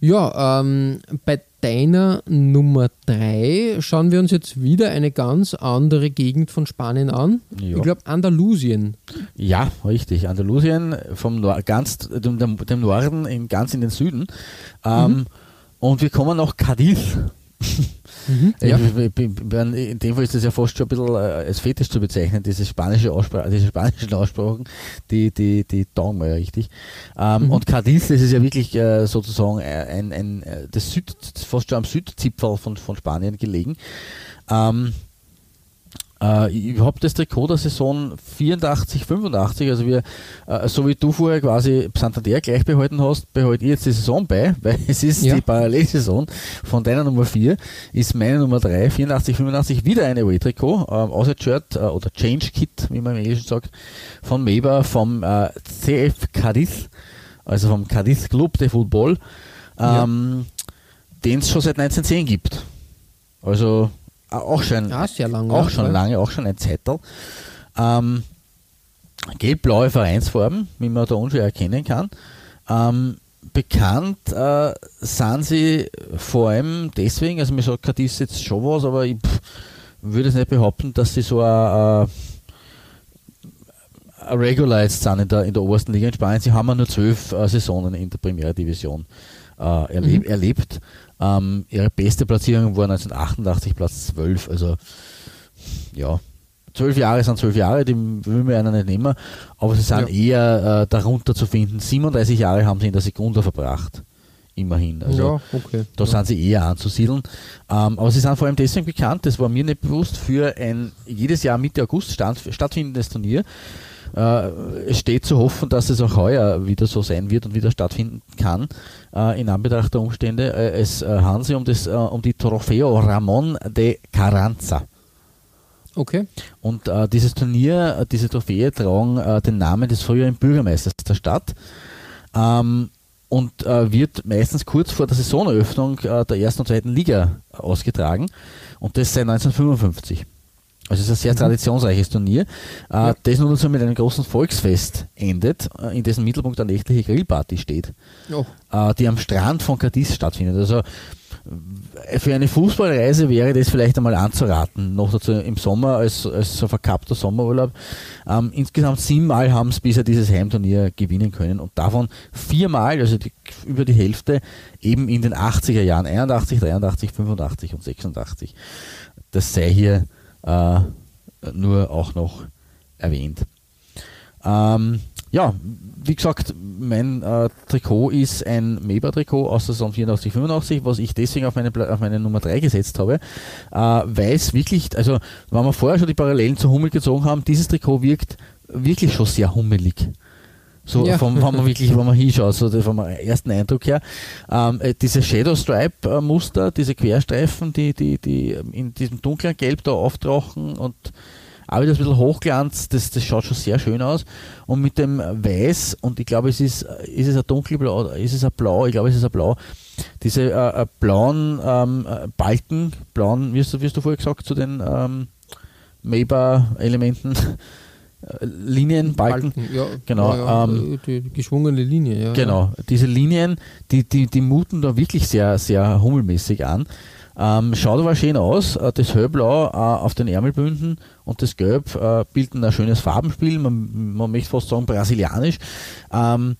Ja, ähm, bei deiner Nummer 3 schauen wir uns jetzt wieder eine ganz andere Gegend von Spanien an. Ja. Ich glaube Andalusien. Ja, richtig. Andalusien vom Nor ganz dem, dem, Norden in, ganz in den Süden. Ähm, Mhm. Und wir kommen nach Cadiz. ja. Ich- ich- ich- ich- In dem Fall ist das ja fast schon ein bisschen äh, als Fetisch zu bezeichnen, diese spanische Aussprache, diese spanischen Aussprachen, die, die, die taugen mir ja richtig. Ähm, Und Cadiz, das ist ja wirklich äh, sozusagen ein, ein, äh, das Süd, fast schon am Südzipfel von, von Spanien gelegen. Ähm, äh, ich habe das Trikot der Saison 84, 85, also wir, äh, so wie du vorher quasi Santander gleich behalten hast, behalte ich jetzt die Saison bei, weil es ist Ja. die Parallelsaison von deiner Nummer 4, ist meine Nummer 3, 84, 85, wieder ein Away-Trikot, ähm, aus Shirt äh, oder Change Kit, wie man im Englischen sagt, von Maber, vom äh, CF Cadiz, also vom Cadiz Club de Football, ähm, den es schon seit 1910 gibt. Also äh, auch schon, Ja, sehr lange, auch schon lange, auch schon ein Zettel. Ähm, Gelb-blaue Vereinsfarben, wie man da unschwer erkennen kann. Ähm, bekannt äh, sind sie vor allem deswegen, also mir sagt Cadiz jetzt schon was, aber ich pff, würde es nicht behaupten, dass sie so ein, äh, ein Regular jetzt sind in der, in der obersten Liga in Spanien. Sie haben ja nur zwölf äh, Saisonen in der Primera Division äh, erleb erlebt. Ähm, ihre beste Platzierung war 1988 Platz 12, also ja, zwölf Jahre sind zwölf Jahre, die will mir einer nicht nehmen, aber sie sind eher äh, darunter zu finden. 37 Jahre haben sie in der Sekunde verbracht. Immerhin. Also ja, okay. da sind sie eher anzusiedeln. Ähm, aber sie sind vor allem deswegen bekannt, das war mir nicht bewusst, für ein jedes Jahr Mitte August stand, stattfindendes Turnier. Äh, es steht zu hoffen, dass es auch heuer wieder so sein wird und wieder stattfinden kann, äh, in Anbetracht der Umstände. Äh, es äh, handelt sich um, das, um die Trofeo Ramon de Carranza. Okay. Und äh, dieses Turnier, diese Trophäe tragen äh, den Namen des früheren Bürgermeisters der Stadt ähm, und äh, wird meistens kurz vor der Saisoneröffnung der ersten und zweiten Liga ausgetragen und das seit 1955. Also es ist ein sehr traditionsreiches Turnier, äh, Ja. das nun so mit einem großen Volksfest endet, äh, in dessen Mittelpunkt eine nächtliche Grillparty steht, Oh, äh, die am Strand von Cadiz stattfindet. Also für eine Fußballreise wäre das vielleicht einmal anzuraten, noch dazu im Sommer als, als so verkappter Sommerurlaub. Ähm, insgesamt siebenmal haben es bisher dieses Heimturnier gewinnen können und davon viermal, also die, über die Hälfte, eben in den 80er Jahren, 81, 83, 85 und 86. Das sei hier äh, nur auch noch erwähnt. Ähm, ja, wie gesagt, mein äh, Trikot ist ein Meba-Trikot aus der Saison 84, 85, was ich deswegen auf meine, auf meine Nummer 3 gesetzt habe, äh, weil es wirklich, also wenn wir vorher schon die Parallelen zu Hummel gezogen haben, dieses Trikot wirkt wirklich schon sehr hummelig. So, Ja. vom, wenn man wirklich, wenn man hinschaut, so vom ersten Eindruck her. Ähm, äh, diese Shadow Stripe äh, Muster, diese Querstreifen, die, die, die in diesem dunklen Gelb da auftauchen und auch wieder ein bisschen Hochglanz, das, das schaut schon sehr schön aus. Und mit dem Weiß, und ich glaube, es ist, ist es ein dunkelblau, ist es ein Blau, ich glaube, es ist ein Blau, diese äh, äh, blauen ähm, äh, Balken, blauen, wie hast, du, wie hast du vorher gesagt, zu den ähm, Maber-Elementen, äh, Linien, Balken, ja, Genau, Ja, ähm, die, die geschwungene Linie, ja. Genau, diese Linien, die, die, die muten da wirklich sehr, sehr hummelmäßig an. Ähm, schaut aber schön aus. Äh, Das Hellblau äh, auf den Ärmelbünden und das Gelb äh, bilden ein schönes Farbenspiel. Man, man möchte fast sagen brasilianisch. Ähm,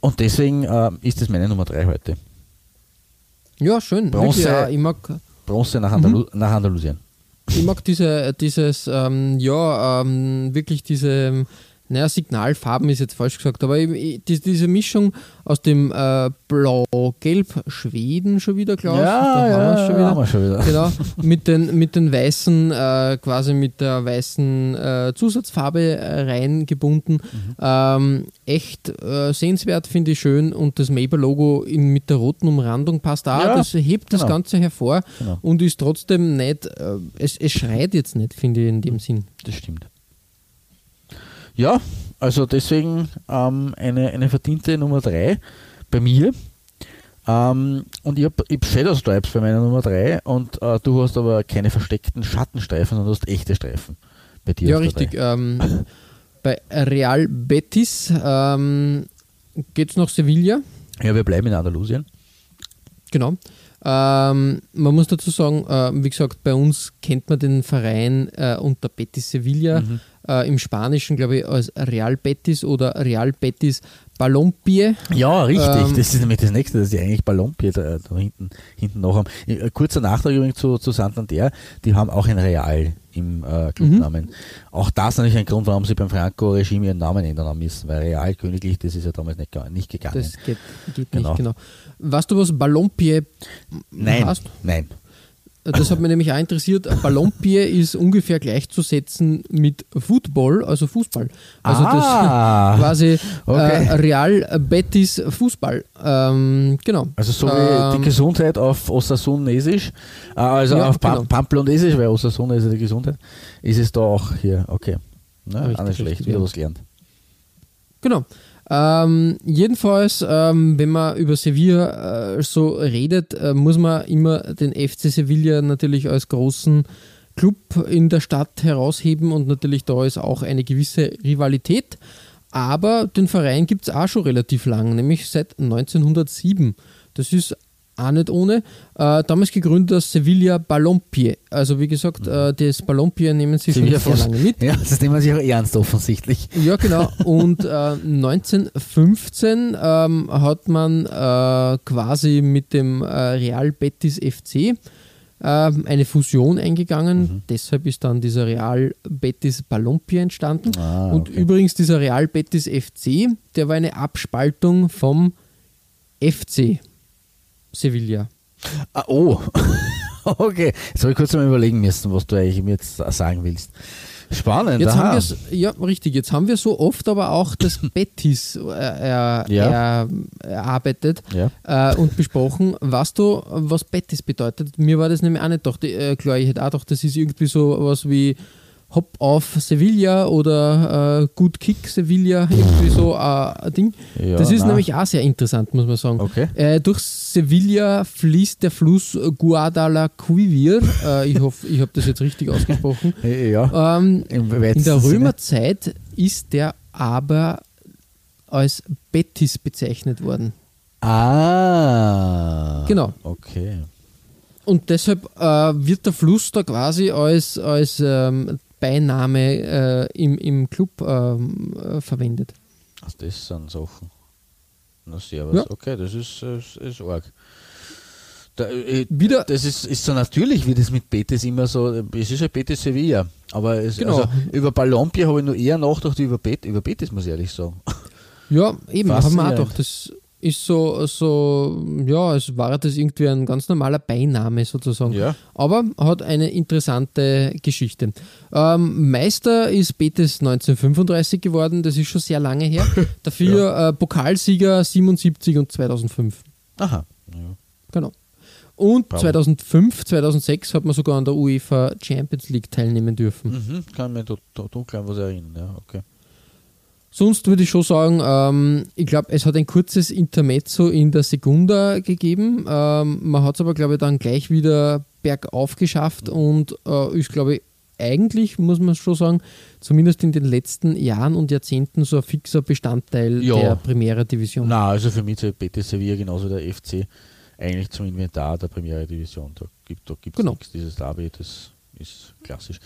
und deswegen äh, ist das meine Nummer 3 heute. Ja, schön. Bronze- Wirklich, ich mag, Bronze nach, Andalu nach Andalusien. Ich mag diese, dieses, ähm, ja, ähm, wirklich diese, naja, Signalfarben ist jetzt falsch gesagt, aber diese Mischung aus dem äh, Blau-Gelb Schweden schon wieder, glaube ich. Da haben wir's schon wieder. haben wir schon wieder. Genau, mit den, mit den weißen, äh, quasi mit der weißen äh, Zusatzfarbe äh, reingebunden. Mhm. Ähm, echt äh, sehenswert, finde ich schön. Und das Maber-Logo in- mit der roten Umrandung passt auch. Ja, das hebt das genau. Ganze hervor Genau. und ist trotzdem nicht, äh, es, es schreit jetzt nicht, finde ich, in dem Sinn. Das stimmt. Ja, also deswegen ähm, eine, eine verdiente Nummer 3 bei mir. Ähm, und ich habe hab Shadow Stripes bei meiner Nummer 3 und äh, du hast aber keine versteckten Schattenstreifen, sondern du hast echte Streifen bei dir. Ja, richtig. Ähm, bei Real Betis ähm, geht es nach Sevilla. Ja, wir bleiben in Andalusien. Genau. Ähm, man muss dazu sagen, äh, wie gesagt, bei uns kennt man den Verein äh, unter Betis Sevilla. Mhm. Äh, Im Spanischen, glaube ich, als Real Betis oder Real Betis Balompié. Ja, richtig. Ähm, das ist nämlich das nächste, dass die eigentlich Ballonpier da, da hinten, hinten noch haben. Äh, Kurzer Nachtrag übrigens zu, zu Santander, die haben auch ein Real im äh, Clubnamen. Mhm. Auch das natürlich ein Grund, warum sie beim Franco-Regime ihren Namen ändern haben müssen, weil Real königlich, das ist ja damals nicht, nicht gegangen. Das geht, geht Genau. nicht, genau. Weißt du, was Balompié nein, heißt? nein. Das hat mich nämlich auch interessiert. Balompier ist ungefähr gleichzusetzen mit Football, also Fußball. Also Ah, das quasi okay. äh, Real Betis Fußball. Ähm, genau. Also so wie Ähm, die Gesundheit auf Osasunesisch, äh, also Ja, auf Pam genau. Pamplonesisch, weil Osasun ist ja die Gesundheit, ist es da auch hier, okay. Na, auch nicht schlecht, wieder ja. was gelernt. Genau. Ähm, jedenfalls, ähm, wenn man über Sevilla äh, so redet, äh, muss man immer den FC Sevilla natürlich als großen Club in der Stadt herausheben und natürlich da ist auch eine gewisse Rivalität. Aber den Verein gibt es auch schon relativ lang, nämlich seit 1907. Das ist auch nicht ohne. Äh, damals gegründet als Sevilla Balompié. Also wie gesagt, äh, das Balompié nehmen sie schon sehr lange mit. Ja, das nehmen sie auch ernst offensichtlich. Ja, genau. Und äh, 1915 ähm, hat man äh, quasi mit dem äh, Real Betis FC ähm, eine Fusion eingegangen. Mhm. Deshalb ist dann dieser Real Betis Balompié entstanden. Ah, Und okay. übrigens dieser Real Betis FC, der war eine Abspaltung vom FC Sevilla. Ah, oh, okay. Jetzt habe ich kurz mal überlegen müssen, was du eigentlich mir jetzt sagen willst. Spannend. Jetzt aha. haben ja richtig, jetzt haben wir so oft aber auch das Betis äh, Ja. er, erarbeitet Ja. äh, und besprochen. Weißt du, was Betis bedeutet? Mir war das nämlich auch nicht doch, äh, klar, ich hätte auch gedacht, das ist irgendwie so was wie Hop auf Sevilla oder äh, Good Kick Sevilla, irgendwie so äh, ein Ding. Ja, das ist na. nämlich auch sehr interessant, muss man sagen. Okay. Äh, durch Sevilla fließt der Fluss Guadalquivir. äh, ich hoffe, ich habe das jetzt richtig ausgesprochen. Ja. Ähm, in der. Römerzeit ist der aber als Betis bezeichnet worden. Ah. Genau. Okay. Und deshalb äh, wird der Fluss da quasi als, als ähm, Beiname äh, im, im Club ähm, äh, verwendet. Also das sind Sachen. Na servus. Ja. Okay, das ist, ist, ist arg. Da, äh, Wieder- das ist, ist so natürlich, wie das mit Betis immer so, es ist ja Betis Sevilla, aber es, Genau. also, über Ballonbier habe ich nur eher nachgedacht über, Bet, über Betis, muss ich ehrlich sagen. Ja, eben, haben wir auch gedacht. Das ist so, so, ja, es war das irgendwie ein ganz normaler Beiname sozusagen. Ja. Aber hat eine interessante Geschichte. Ähm, Meister ist Betis 1935 geworden, das ist schon sehr lange her. Dafür äh, Pokalsieger 77 und 2005. Aha. Ja. Genau. Und Bravo. 2005, 2006 hat man sogar an der UEFA Champions League teilnehmen dürfen. Mhm, kann da dunkel an was erinnern, ja, okay. Sonst würde ich schon sagen, ähm, ich glaube, es hat ein kurzes Intermezzo in der Segunda gegeben. Ähm, man hat es aber, glaube ich, dann gleich wieder bergauf geschafft und äh, ist, glaube ich, eigentlich, muss man schon sagen, zumindest in den letzten Jahren und Jahrzehnten so ein fixer Bestandteil Ja. der Primera Division. Na, also für mich zählt Betis Sevilla genauso der FC eigentlich zum Inventar der Primera Division. Da gibt es da gibt's Genau. nichts, dieses Derby, das ist klassisch.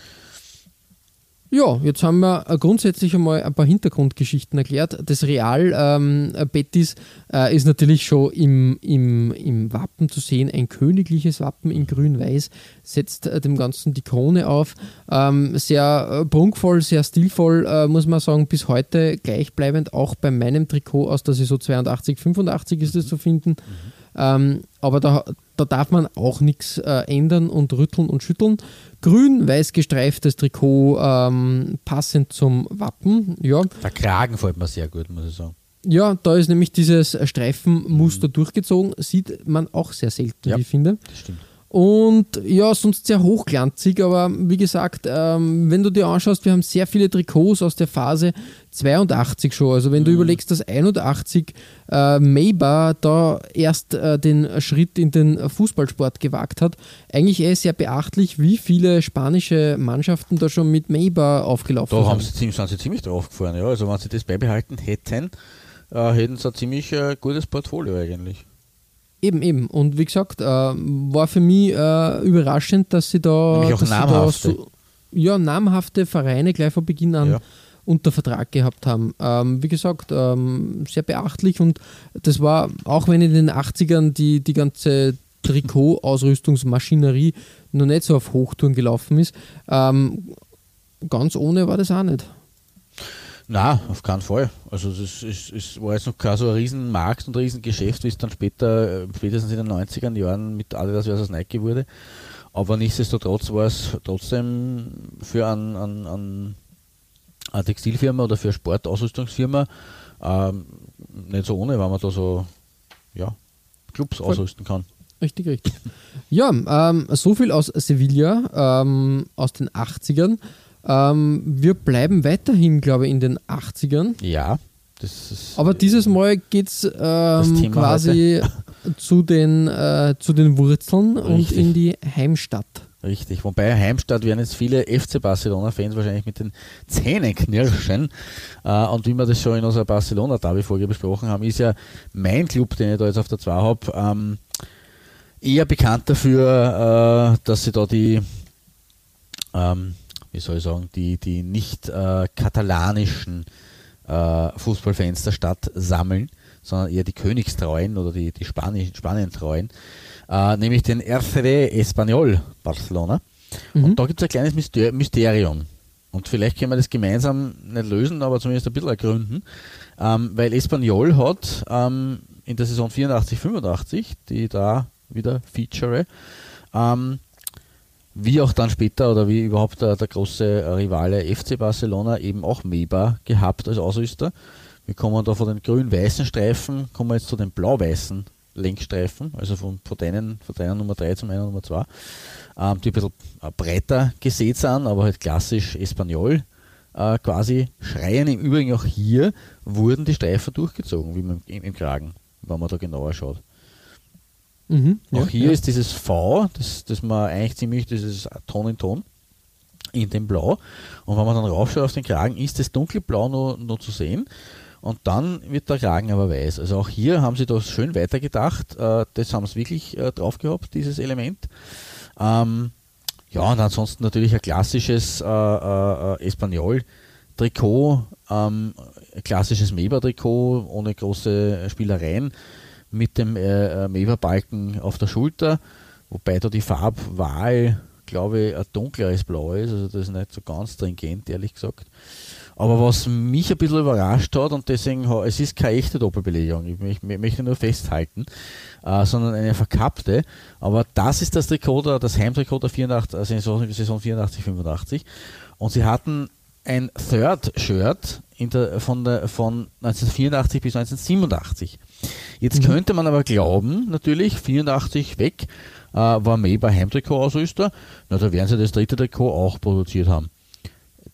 Ja, jetzt haben wir äh, grundsätzlich einmal ein paar Hintergrundgeschichten erklärt. Das Real ähm, Betis äh, ist natürlich schon im, im, im Wappen zu sehen, ein königliches Wappen in grün-weiß, setzt äh, dem Ganzen die Krone auf. Ähm, sehr äh, prunkvoll, sehr stilvoll, äh, muss man sagen, bis heute gleichbleibend. Auch bei meinem Trikot aus der Saison 82, 85 ist es zu finden. Ähm, aber da, da darf man auch nichts äh, ändern und rütteln und schütteln. Grün-weiß gestreiftes Trikot, ähm, passend zum Wappen. Ja, Der Kragen fällt mir sehr gut, muss ich sagen. ja, da ist nämlich dieses Streifenmuster durchgezogen. Sieht man auch sehr selten, Ja. wie ich finde. Das stimmt. Und ja, sonst sehr hochglanzig, aber wie gesagt, ähm, wenn du dir anschaust, wir haben sehr viele Trikots aus der Phase 82 schon. Also wenn du überlegst, dass 81 äh, Maybar da erst äh, den Schritt in den Fußballsport gewagt hat, eigentlich eh sehr beachtlich, wie viele spanische Mannschaften da schon mit Maybar aufgelaufen Da haben sind. sie, ziemlich- sind sie ziemlich drauf gefahren. Ja. Also wenn sie das beibehalten hätten, äh, hätten sie ein ziemlich äh, gutes Portfolio eigentlich. Eben, eben. Und wie gesagt, äh, war für mich äh, überraschend, dass sie da, Nämlich auch dass sie da namhafte. so, ja, namhafte Vereine gleich von Beginn an Ja. unter Vertrag gehabt haben. Ähm, wie gesagt, ähm, sehr beachtlich und das war, auch wenn in den 80ern die, die ganze Trikot-Ausrüstungsmaschinerie noch nicht so auf Hochtouren gelaufen ist, ähm, ganz ohne war das auch nicht. Na, auf keinen Fall. Also es, ist, es war jetzt noch kein so ein Riesenmarkt und ein Riesengeschäft, wie es dann später, spätestens in den 90er Jahren mit Adidas versus Nike wurde. Aber nichtsdestotrotz war es trotzdem für einen, einen, einen, eine Textilfirma oder für eine Sportausrüstungsfirma ähm, nicht so ohne, weil man da so ja, Clubs Voll. ausrüsten kann. Richtig, richtig. Ja, ähm, so viel aus Sevilla, ähm, aus den 80ern. Ähm, wir bleiben weiterhin, glaube ich, in den 80ern. Ja, das ist. Aber dieses Mal geht es ähm, quasi zu den, äh, zu den Wurzeln und Richtig. in die Heimstadt. Richtig, wobei Heimstadt werden jetzt viele FC Barcelona-Fans wahrscheinlich mit den Zähnen knirschen. Äh, und wie wir das schon in unserer Barcelona-Derby-Folge besprochen haben, ist ja mein Club, den ich da jetzt auf der 2 habe, ähm, eher bekannt dafür, äh, dass sie da die, ähm, wie soll ich sagen, die, die nicht äh, katalanischen äh, Fußballfans der Stadt sammeln, sondern eher die Königstreuen oder die, die Spani Spanientreuen, äh, nämlich den RCD Espanyol Barcelona. Und da gibt es ein kleines Myster Mysterium. Und vielleicht können wir das gemeinsam nicht lösen, aber zumindest ein bisschen ergründen. Ähm, weil Espanyol hat ähm, in der Saison 84, 85, die da wieder feature, ähm, wie auch dann später oder wie überhaupt der, der große Rivale FC Barcelona eben auch Meba gehabt als Ausrüster. Wir kommen da von den grün-weißen Streifen, kommen wir jetzt zu den blau-weißen Lenkstreifen, also von, von, deinen, von deiner Nummer 3 zu meiner Nummer 2, ähm, die ein bisschen äh, breiter gesät sind, aber halt klassisch Espanol äh, quasi schreien. Im Übrigen auch hier wurden die Streifen durchgezogen, wie man im, im Kragen, wenn man da genauer schaut. Mhm, auch ja, hier ja. ist dieses V, das, das man eigentlich ziemlich, dieses Ton in Ton in dem Blau. Und wenn man dann raufschaut auf den Kragen, ist das dunkelblau noch, noch zu sehen. Und dann wird der Kragen aber weiß. Also auch hier haben sie das schön weitergedacht. Äh, das haben sie wirklich äh, drauf gehabt, dieses Element. Ähm, ja, und ansonsten natürlich ein klassisches äh, äh, Espanol-Trikot, ähm, klassisches Meber-Trikot ohne große Spielereien mit dem äh, Meber-Balken auf der Schulter, wobei da die Farbwahl, glaube ich, ein dunkleres Blau ist, also das ist nicht so ganz stringent, ehrlich gesagt. Aber was mich ein bisschen überrascht hat, und deswegen, es ist keine echte Doppelbelegung, ich, möchte nur festhalten, äh, sondern eine verkappte. Aber das ist das Trikot, das Heimtrikot der 84, also Saison, Saison 84, 85. Und sie hatten ein Third-Shirt von, der, von 1984 bis 1987. Jetzt mhm. könnte man aber glauben, natürlich, 84 weg, äh, war May bei Heimtrikot-Ausrüster, na, da werden sie das dritte Trikot auch produziert haben.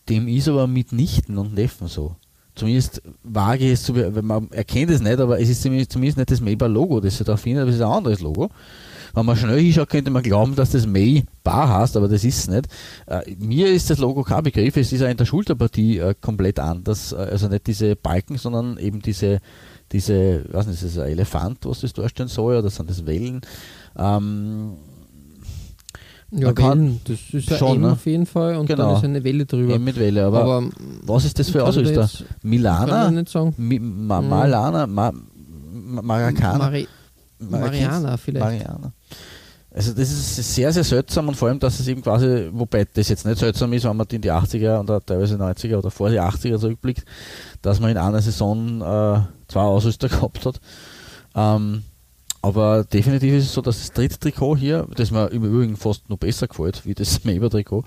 Dem ist aber mit Nichten und Neffen so. Zumindest wage es zu, man erkennt es nicht, aber es ist zumindest, zumindest nicht das Maybach-Logo, das sie da finden, aber es ist ein anderes Logo. Wenn man schnell hinschaut, könnte man glauben, dass das May Bar heißt, aber das ist es nicht. Äh, mir ist das Logo kein Begriff, es ist auch in der Schulterpartie äh, komplett anders. Äh, also nicht diese Balken, sondern eben diese, diese, weiß nicht, ist das ein Elefant, was das darstellen soll, oder sind das Wellen? Ähm, ja, man kann- das ist ja schon, M ne? auf jeden Fall und Genau. dann ist eine Welle drüber. eben mit Welle, aber, Aber was ist das für Ausrüster? Milana? ich nicht sagen. Mi, Ma, Mhm. Malana? Ma, Ma- Maracana? Mari Mariana vielleicht. Mariana. Also das ist sehr, sehr seltsam und vor allem, dass es eben quasi, wobei das jetzt nicht seltsam ist, wenn man in die 80er und teilweise 90er oder vor die 80er zurückblickt, dass man in einer Saison äh, zwei Ausrüster gehabt hat. Ähm, aber definitiv ist es so, dass das dritte Trikot hier, das mir im Übrigen fast noch besser gefällt, wie das Maber-Trikot,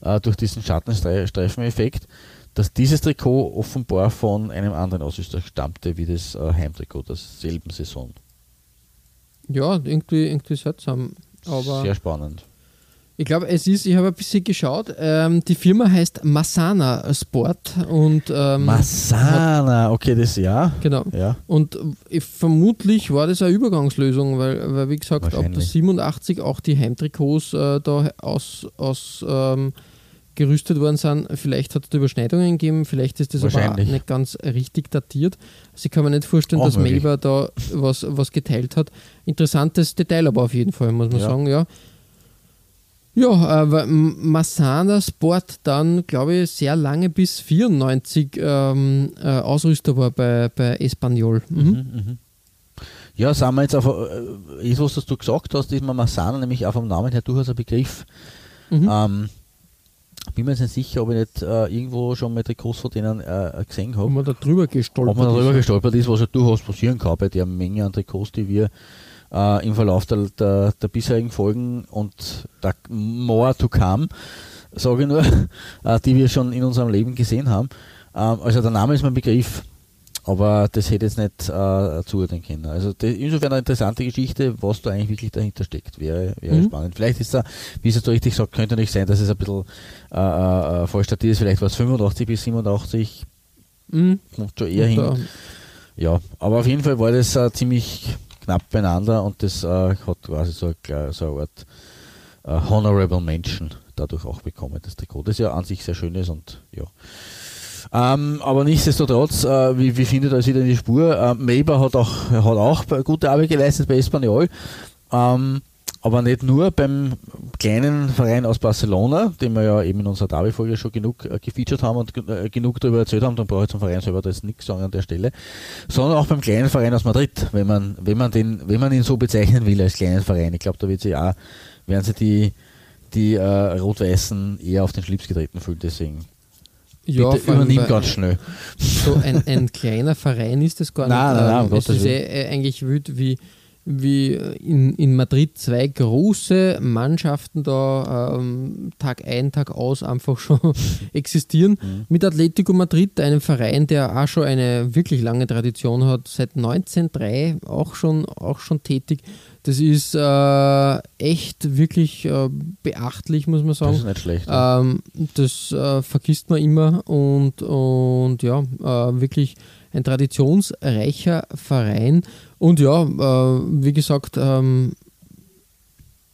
äh, durch diesen Schattenstreifeneffekt, dass dieses Trikot offenbar von einem anderen Ausrüster stammte, wie das äh, Heimtrikot derselben Saison. Ja, irgendwie, irgendwie seltsam. Aber Sehr spannend. ich glaube, es ist, ich habe ein bisschen geschaut, ähm, die Firma heißt Masana Sport und ähm, Masana, okay, das ja. genau. Ja, Und äh, vermutlich war das eine Übergangslösung, weil, weil wie gesagt, ab der Wahrscheinlich. 87 auch die Heimtrikots äh, da aus, aus ähm, gerüstet worden sind. Vielleicht hat es da Überschneidungen gegeben, vielleicht ist das aber auch nicht ganz richtig datiert. Also ich kann mir nicht vorstellen, Auch dass möglich. Melba da was, was geteilt hat. Interessantes Detail aber auf jeden Fall, muss man Ja. sagen, ja. Ja, aber M- Masana Sport dann, glaube ich, sehr lange bis 94 ähm, äh, Ausrüster war bei, bei Espanyol. Mhm. ja sind wir jetzt auf, äh, ist was, was du gesagt hast, ist mir Masana nämlich auch vom Namen her durchaus ein Begriff. Mhm. Ähm, bin mir jetzt nicht sicher, ob ich nicht äh, irgendwo schon mal Trikots von denen äh, gesehen Ob habe. man da drüber gestolpert Ob man darüber ist. gestolpert ist, was ja durchaus passieren kann bei der Menge an Trikots, die wir äh, im Verlauf der, der, der bisherigen Folgen und der more to come, sage ich nur, äh, die wir schon in unserem Leben gesehen haben. Ähm, also der Name ist mein Begriff, aber das hätte jetzt nicht äh, zuordnen können. Also das, insofern eine interessante Geschichte, was da eigentlich wirklich dahinter steckt. Wäre, wäre Mhm. spannend. Vielleicht ist da, wie es du richtig sagt, könnte nicht sein, dass es ein bisschen äh, äh, falsch datiert ist. Vielleicht war es 85 bis 87, Mhm. kommt schon eher hin. Da, Ja, aber auf jeden Fall war das äh, ziemlich knapp beieinander und das äh, hat quasi so, eine kle- so eine Art äh, Honorable Mention dadurch auch bekommen, das Trikot. Das ja an sich sehr schön ist und ja. Ähm, aber nichtsdestotrotz, äh, wie, wie findet er wieder in die Spur? Äh, Maber hat auch, hat auch gute Arbeit geleistet bei Espanyol. Ähm, aber nicht nur beim kleinen Verein aus Barcelona, den wir ja eben in unserer Derby-Folge schon genug äh, gefeatured haben und äh, genug darüber erzählt haben, dann brauche ich zum Verein selber da jetzt nichts sagen an der Stelle, sondern auch beim kleinen Verein aus Madrid, wenn man, wenn man, den, wenn man ihn so bezeichnen will als kleinen Verein. Ich glaube, da wird sich auch, werden sich die, die äh, Rot-Weißen eher auf den Schlips getreten fühlen, deswegen ja, bitte übernimm ganz schnell. so ein, ein kleiner Verein ist das gar Nein, nicht. nein, nein, um Ähm, es ist eh, äh, eigentlich wild, wie, wie in, in Madrid zwei große Mannschaften da ähm, Tag ein, Tag aus einfach schon existieren. Mit Atletico Madrid, einem Verein, der auch schon eine wirklich lange Tradition hat, seit 1903 auch schon, auch schon tätig. Das ist äh, echt wirklich äh, beachtlich, muss man sagen. Das ist nicht schlecht. Ähm, das äh, vergisst man immer und, und ja, äh, wirklich ein traditionsreicher Verein. Und ja, äh, wie gesagt, ähm,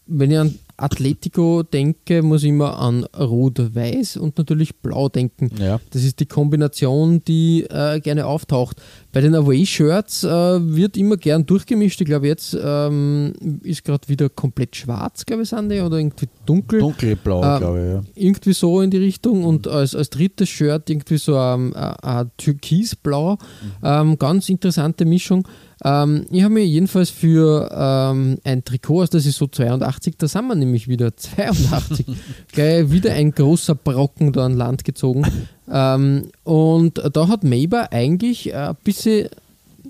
wenn ich an Atletico denke, muss ich immer an Rot-Weiß und natürlich Blau denken. Ja. Das ist die Kombination, die äh, gerne auftaucht. Bei den Away-Shirts äh, wird immer gern durchgemischt. Ich glaube, jetzt ähm, ist gerade wieder komplett schwarz, glaube ich, sind die, oder irgendwie dunkel. Dunkelblau, äh, glaube ich. Ja. Irgendwie so in die Richtung und als, als drittes Shirt irgendwie so ein, ein, ein Türkisblau. Ähm, ganz interessante Mischung. Ähm, ich habe mir jedenfalls für ähm, ein Trikot aus der Saison 82, da sind wir nämlich wieder 82, gleich wieder ein großer Brocken da an Land gezogen. Ähm, und da hat Maber eigentlich ein bisschen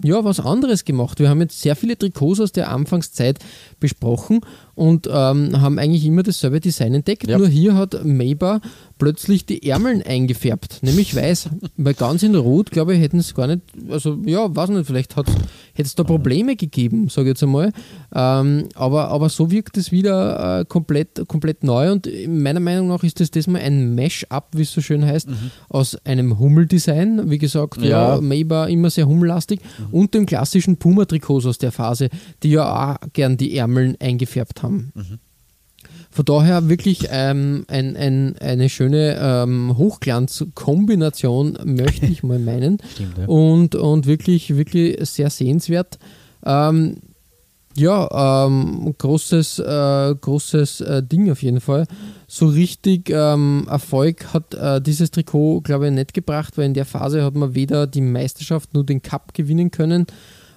ja, was anderes gemacht. Wir haben jetzt sehr viele Trikots aus der Anfangszeit besprochen und ähm, haben eigentlich immer dasselbe Design entdeckt. Ja. Nur hier hat Maber plötzlich die Ärmeln eingefärbt, nämlich weiß. Weil ganz in Rot, glaube ich, hätten es gar nicht, also ja, weiß nicht, vielleicht hätte es da Probleme gegeben, sage ich jetzt einmal. Ähm, aber, aber so wirkt es wieder äh, komplett, komplett neu und meiner Meinung nach ist das diesmal ein Mash-up, wie es so schön heißt, aus einem Hummel-Design. Wie gesagt, ja, Ja. Maber immer sehr hummellastig und dem klassischen Puma-Trikots aus der Phase, die ja auch gern die Ärmeln eingefärbt haben. Von daher wirklich ähm, ein, ein, eine schöne ähm, Hochglanzkombination, möchte ich mal meinen. Stimmt, ja. Und, und wirklich, wirklich sehr sehenswert. Ähm, ja, ähm, großes, äh, großes äh, Ding auf jeden Fall. So richtig ähm, Erfolg hat äh, dieses Trikot, glaube ich, nicht gebracht, weil in der Phase hat man weder die Meisterschaft noch den Cup gewinnen können.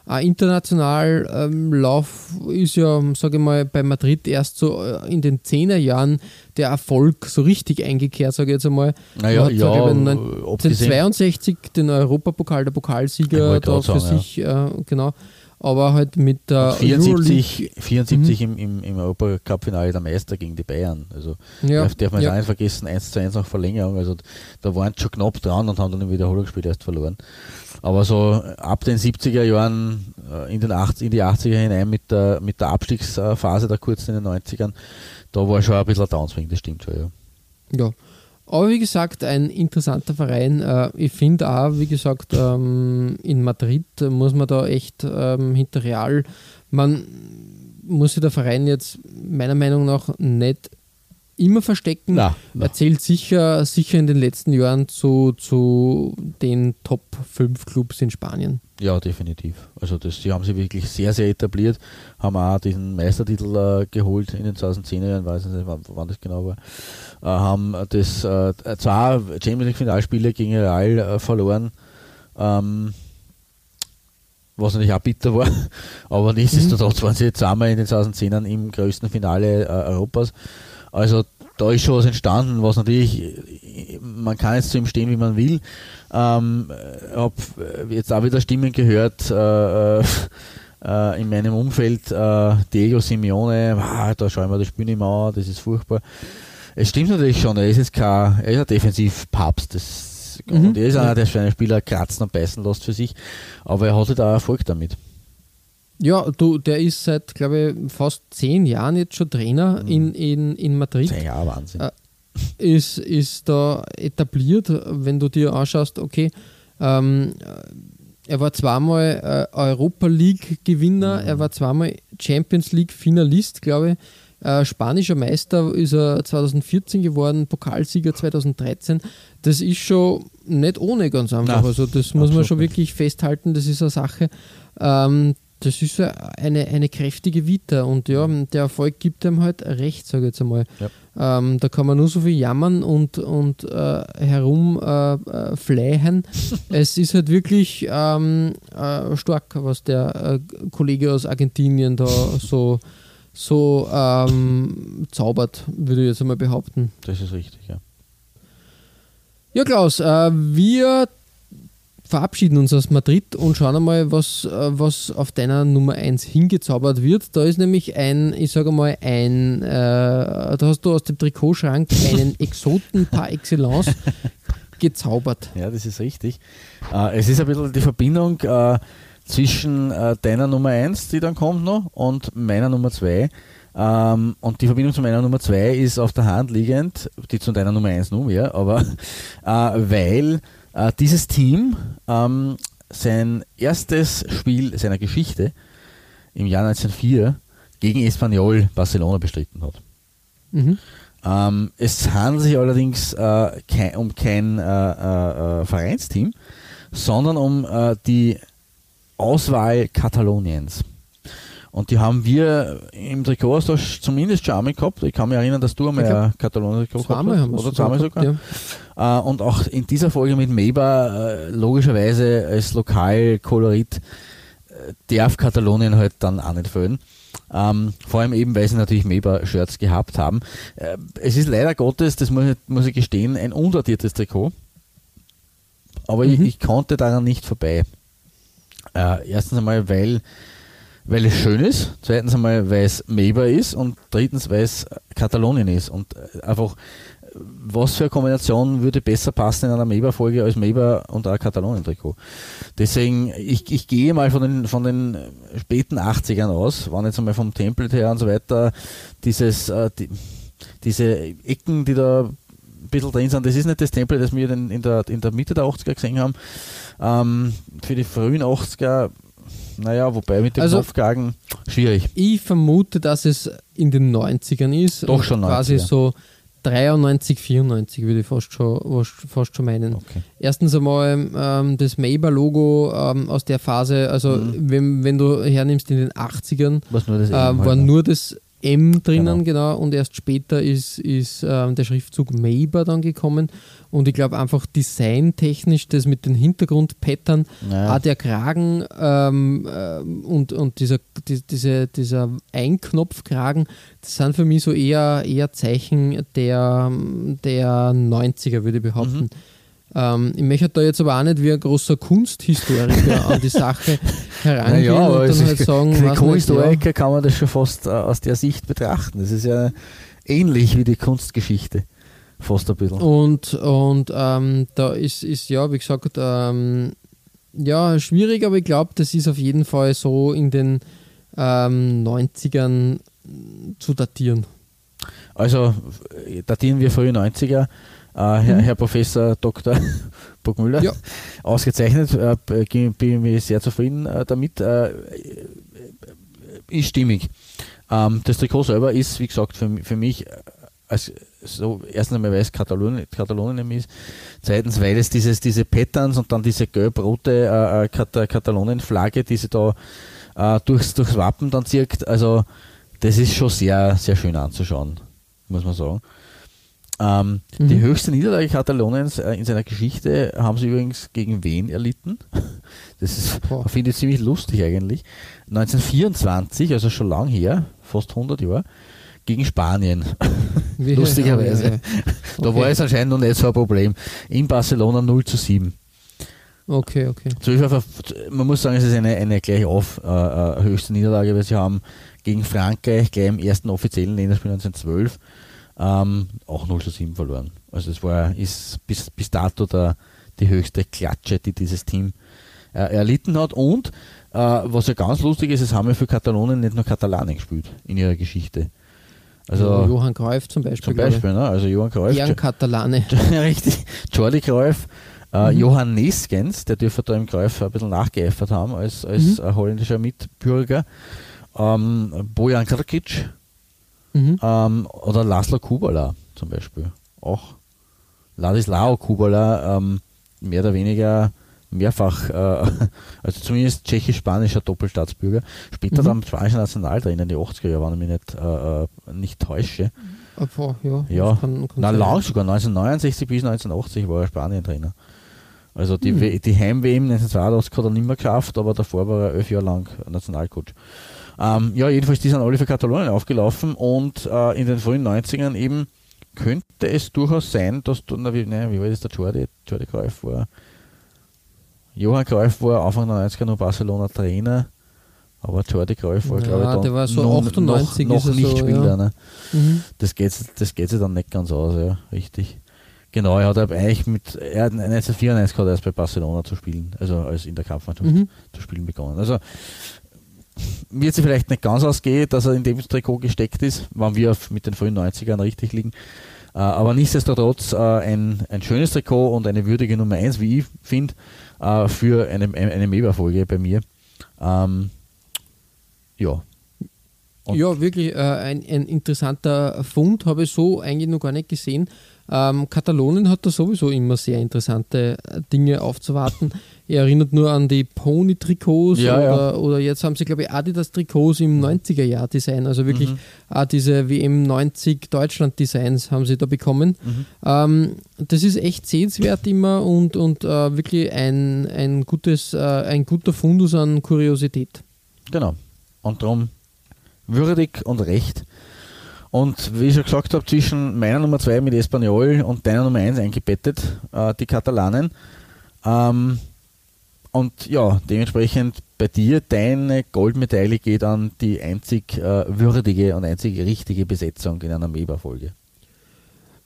Äh, international ähm, Lauf ist ja, sage ich mal, bei Madrid erst so äh, in den 10er Jahren der Erfolg so richtig eingekehrt, sage ich jetzt einmal. Naja, hat, ja, sag ich, äh, mal, abgesehen- 1962 den Europapokal, der Pokalsieger da für sagen, sich, äh, genau. Aber halt mit der Und Euroleague 74, 74 im, im, im Europacup-Finale der Meister gegen die Bayern. Also Ja, darf, darf man ja. nicht vergessen, 1 zu 1 nach Verlängerung. Also da waren sie schon knapp dran und haben dann im Wiederholungsspiel erst verloren. Aber so ab den 70er Jahren äh, in, den 80, in die 80er hinein mit der, mit der Abstiegsphase der kurzen in den 90ern, da war schon ein bisschen ein Downswing, das stimmt schon, ja. Ja. Aber wie gesagt, ein interessanter Verein. Äh, ich finde auch, wie gesagt, ähm, in Madrid muss man da echt ähm, hinter Real, man muss sich der Verein jetzt meiner Meinung nach nicht immer verstecken. Na, na. Er zählt sicher, sicher in den letzten Jahren zu, zu den Top 5 Clubs in Spanien. Ja, definitiv. Also das, die haben sich wirklich sehr, sehr etabliert, haben auch diesen Meistertitel äh, geholt in den 2010er Jahren, weiß nicht, wann, wann das genau war. Äh, haben das äh, zwei Champions League Finalspiele gegen Real äh, verloren, ähm, was natürlich auch bitter war, aber nichtsdestotrotz waren sie jetzt einmal in den 2010ern im größten Finale äh, Europas. Also da ist schon was entstanden, was natürlich, man kann jetzt zu ihm stehen, wie man will. Ähm, habe jetzt auch wieder Stimmen gehört äh, äh, äh, in meinem Umfeld, äh, Diego Simeone, ah, da schauen wir das Spiel nicht mehr an, das ist furchtbar. Es stimmt natürlich schon, er ist jetzt kein, er ist ein Defensivpapst, das, Mhm. und er ist einer, der für einen Spieler kratzen und beißen lässt für sich, aber er hatte da Erfolg damit. Ja, du, der ist seit, glaube ich, fast zehn Jahren jetzt schon Trainer in, in, in Madrid. Zehn Jahre Wahnsinn. Äh, ist, ist da etabliert, wenn du dir anschaust, okay, ähm, er war zweimal äh, Europa League Gewinner, er war zweimal Champions League Finalist, glaube ich. Äh, spanischer Meister ist er 2014 geworden, Pokalsieger 2013. Das ist schon nicht ohne ganz einfach. Nein, also das muss man schon wirklich festhalten, das ist eine Sache. Ähm, das ist ja eine, eine kräftige Vita und ja, der Erfolg gibt ihm halt recht, sage ich jetzt einmal. Ja. Ähm, da kann man nur so viel jammern und, und äh, herum äh, äh, es ist halt wirklich ähm, äh, stark, was der äh, Kollege aus Argentinien da so, so ähm, zaubert, würde ich jetzt einmal behaupten. Das ist richtig, ja. Ja, Klaus, äh, wir verabschieden uns aus Madrid und schauen einmal, was, äh, was auf deiner Nummer 1 hingezaubert wird. Da ist nämlich ein, ich sage mal, ein, äh, da hast du aus dem Trikotschrank einen Exoten par excellence gezaubert. Ja, das ist richtig. Äh, es ist ein bisschen die Verbindung äh, zwischen deiner Nummer 1, die dann kommt noch, und meiner Nummer 2. Ähm, und die Verbindung zu meiner Nummer 2 ist auf der Hand liegend, die zu deiner Nummer 1 nur mehr, aber äh, weil äh, dieses Team ähm, sein erstes Spiel seiner Geschichte im Jahr 1904 gegen Espanyol Barcelona bestritten hat. Mhm. Ähm, es handelt sich allerdings äh, kein, um kein äh, äh, äh Vereinsteam, sondern um äh, die Auswahl Kataloniens. Und die haben wir im Trikotaustausch zumindest schon einmal gehabt. Ich kann mich erinnern, dass du einmal ein Katalonien-Trikot gehabt hast. Oder zweimal sogar. Ja. Äh, und auch in dieser Folge mit Meba, logischerweise als Lokalkolorit, darf Katalonien halt dann auch nicht fehlen. Ähm, vor allem eben, weil sie natürlich Meba-Shirts gehabt haben. Äh, es ist leider Gottes, das muss ich, muss ich gestehen, ein undatiertes Trikot. Aber mhm. ich, ich, konnte daran nicht vorbei. Äh, erstens einmal, weil, weil es schön ist. Zweitens einmal, weil es Meba ist. Und drittens, weil es Katalonien ist. Und äh, einfach was für eine Kombination würde besser passen in einer Meber-Folge als Meber und ein Katalonien-Trikot. Deswegen, ich, ich gehe mal von den, von den späten 80ern aus, waren jetzt einmal vom Template her und so weiter, dieses, äh, die, diese Ecken, die da ein bisschen drin sind, das ist nicht das Template, das wir in der, in der Mitte der 80er gesehen haben. Ähm, für die frühen 80er naja, wobei mit dem also, Kopfkragen schwierig. Ich vermute, dass es in den 90ern ist. Doch schon 90er. Quasi so 93, 94 würde ich fast schon, fast schon meinen. Okay. Erstens einmal ähm, das Maber-Logo ähm, aus der Phase, also mhm. wenn, wenn du hernimmst in den 80ern, Was nur das äh, war halt, nur das M drinnen, genau. genau. und erst später ist, ist ähm, der Schriftzug Maber dann gekommen. Und ich glaube einfach designtechnisch, das mit den Hintergrundpattern, naja. auch der Kragen ähm, äh, und, und dieser, die, diese, dieser Einknopfkragen, das sind für mich so eher, eher Zeichen der, der 90er, würde ich behaupten. Mhm. Ähm, ich möchte da jetzt aber auch nicht wie ein großer Kunsthistoriker an die Sache herangehen naja, und dann halt sagen, Kunsthistoriker ja. kann man das schon fast äh, aus der Sicht betrachten. Das ist ja ähnlich wie die Kunstgeschichte. Fast ein bisschen. Und, und ähm, da ist, ist ja, wie gesagt, ähm, ja, schwierig, aber ich glaube, das ist auf jeden Fall so in den ähm, 90ern zu datieren. Also datieren wir frühe 90er. Äh, Herr, mhm. Herr, Professor Dr. Burgmüller, ja. ausgezeichnet, äh, bin mir sehr zufrieden äh, damit. Ist stimmig. Ähm, das Trikot selber ist, wie gesagt, für, für mich als so erstens einmal, weil es Katalonien, Katalonien ist, zweitens, weil es dieses, diese Patterns und dann diese gelb-rote äh, äh Katalonien-Flagge, die sie da äh, durchs, durchs Wappen dann zirkt, also das ist schon sehr, sehr schön anzuschauen, muss man sagen. Ähm, mhm. Die höchste Niederlage Kataloniens äh, in seiner Geschichte haben sie übrigens gegen wen erlitten? Das ist, finde ich ziemlich lustig eigentlich. 1924, also schon lang her, fast 100 Jahre, gegen Spanien. Lustigerweise. Ja, ja, Da war es anscheinend noch nicht so ein Problem. In Barcelona 0 zu 7. Okay, okay. man muss sagen, es ist eine, eine gleich auf äh, äh, höchste Niederlage, weil sie haben gegen Frankreich gleich im ersten offiziellen Länderspiel 1912 ähm, auch 0 zu 7 verloren. Also es war, ist bis, bis dato der, die höchste Klatsche, die dieses Team äh, erlitten hat. Und äh, was ja ganz lustig ist, es haben ja für Katalonien nicht nur Katalanen gespielt in ihrer Geschichte. Also Johann Cruyff zum Beispiel. Zum Beispiel, ne? also Johann Cruyff. Ehren Katalane. richtig. Charlie Cruyff, äh, mhm. Johann Neskens, der dürfte da im Cruyff ein bisschen nachgeeifert haben als, als mhm. holländischer Mitbürger. Ähm, Bojan Krkic mhm. ähm, oder Laszlo Kubala zum Beispiel. Auch Ladislao Kubala, ähm, mehr oder weniger mehrfach, äh, also zumindest tschechisch-spanischer Doppelstaatsbürger, später mhm. dann spanischer Nationaltrainer in die 80er Jahre, wenn ich mich nicht, äh, äh nicht täusche. Abfall, ja. ja. Kann, kann Na, lang sogar, 1969 bis 1980 war er Spanien-Trainer. Also die, mhm. die Heim-WM 1982 hat er nicht mehr geschafft, aber davor war er elf Jahre lang Nationalcoach. Ähm, ja, jedenfalls, die sind alle für Katalonien aufgelaufen und äh, in den frühen 90ern eben könnte es durchaus sein, dass du, na, wie, ne, wie war das der Jordi? Jordi Greif war Johann Cruyff war Anfang der 90er noch Barcelona Trainer, aber Jordi Cruyff war, Ja, glaube ich, dann der war so noch, 98 noch, noch nicht so, Spieler. ja. Ne? Mhm. Das geht das geht sich dann nicht ganz aus, ja, richtig. Genau, er hat aber eigentlich mit, er hat 1994 hat er erst bei Barcelona zu spielen, also als in der Kampfmannschaft Mhm. zu spielen begonnen. Also wird sich vielleicht nicht ganz ausgehen, dass er in dem Trikot gesteckt ist, wenn wir mit den frühen 90ern richtig liegen. Äh, aber nichtsdestotrotz äh, ein, ein schönes Trikot und eine würdige Nummer 1, wie ich finde, äh, für eine, eine Meber-Folge bei mir. Ähm, ja. Und- Ja, wirklich ein, ein interessanter Fund, habe ich so eigentlich noch gar nicht gesehen. Ähm, Katalonien hat da sowieso immer sehr interessante äh, Dinge aufzuwarten. Er erinnert nur an die Pony-Trikots Ja, oder, ja. oder jetzt haben sie, glaube ich, Adidas-Trikots im 90er-Jahr-Design. Also wirklich Mhm. auch diese WM 90 Deutschland-Designs haben sie da bekommen. Mhm. Ähm, das ist echt sehenswert immer und, und äh, wirklich ein, ein, gutes, äh, ein guter Fundus an Kuriosität. Genau. Und darum würdig und recht. Und wie ich schon gesagt habe, zwischen meiner Nummer 2 mit Espanyol und deiner Nummer 1 eingebettet, äh, die Katalanen. Ähm, und ja, dementsprechend bei dir, deine Goldmedaille geht an die einzig äh, würdige und einzig richtige Besetzung in einer Meber-Folge.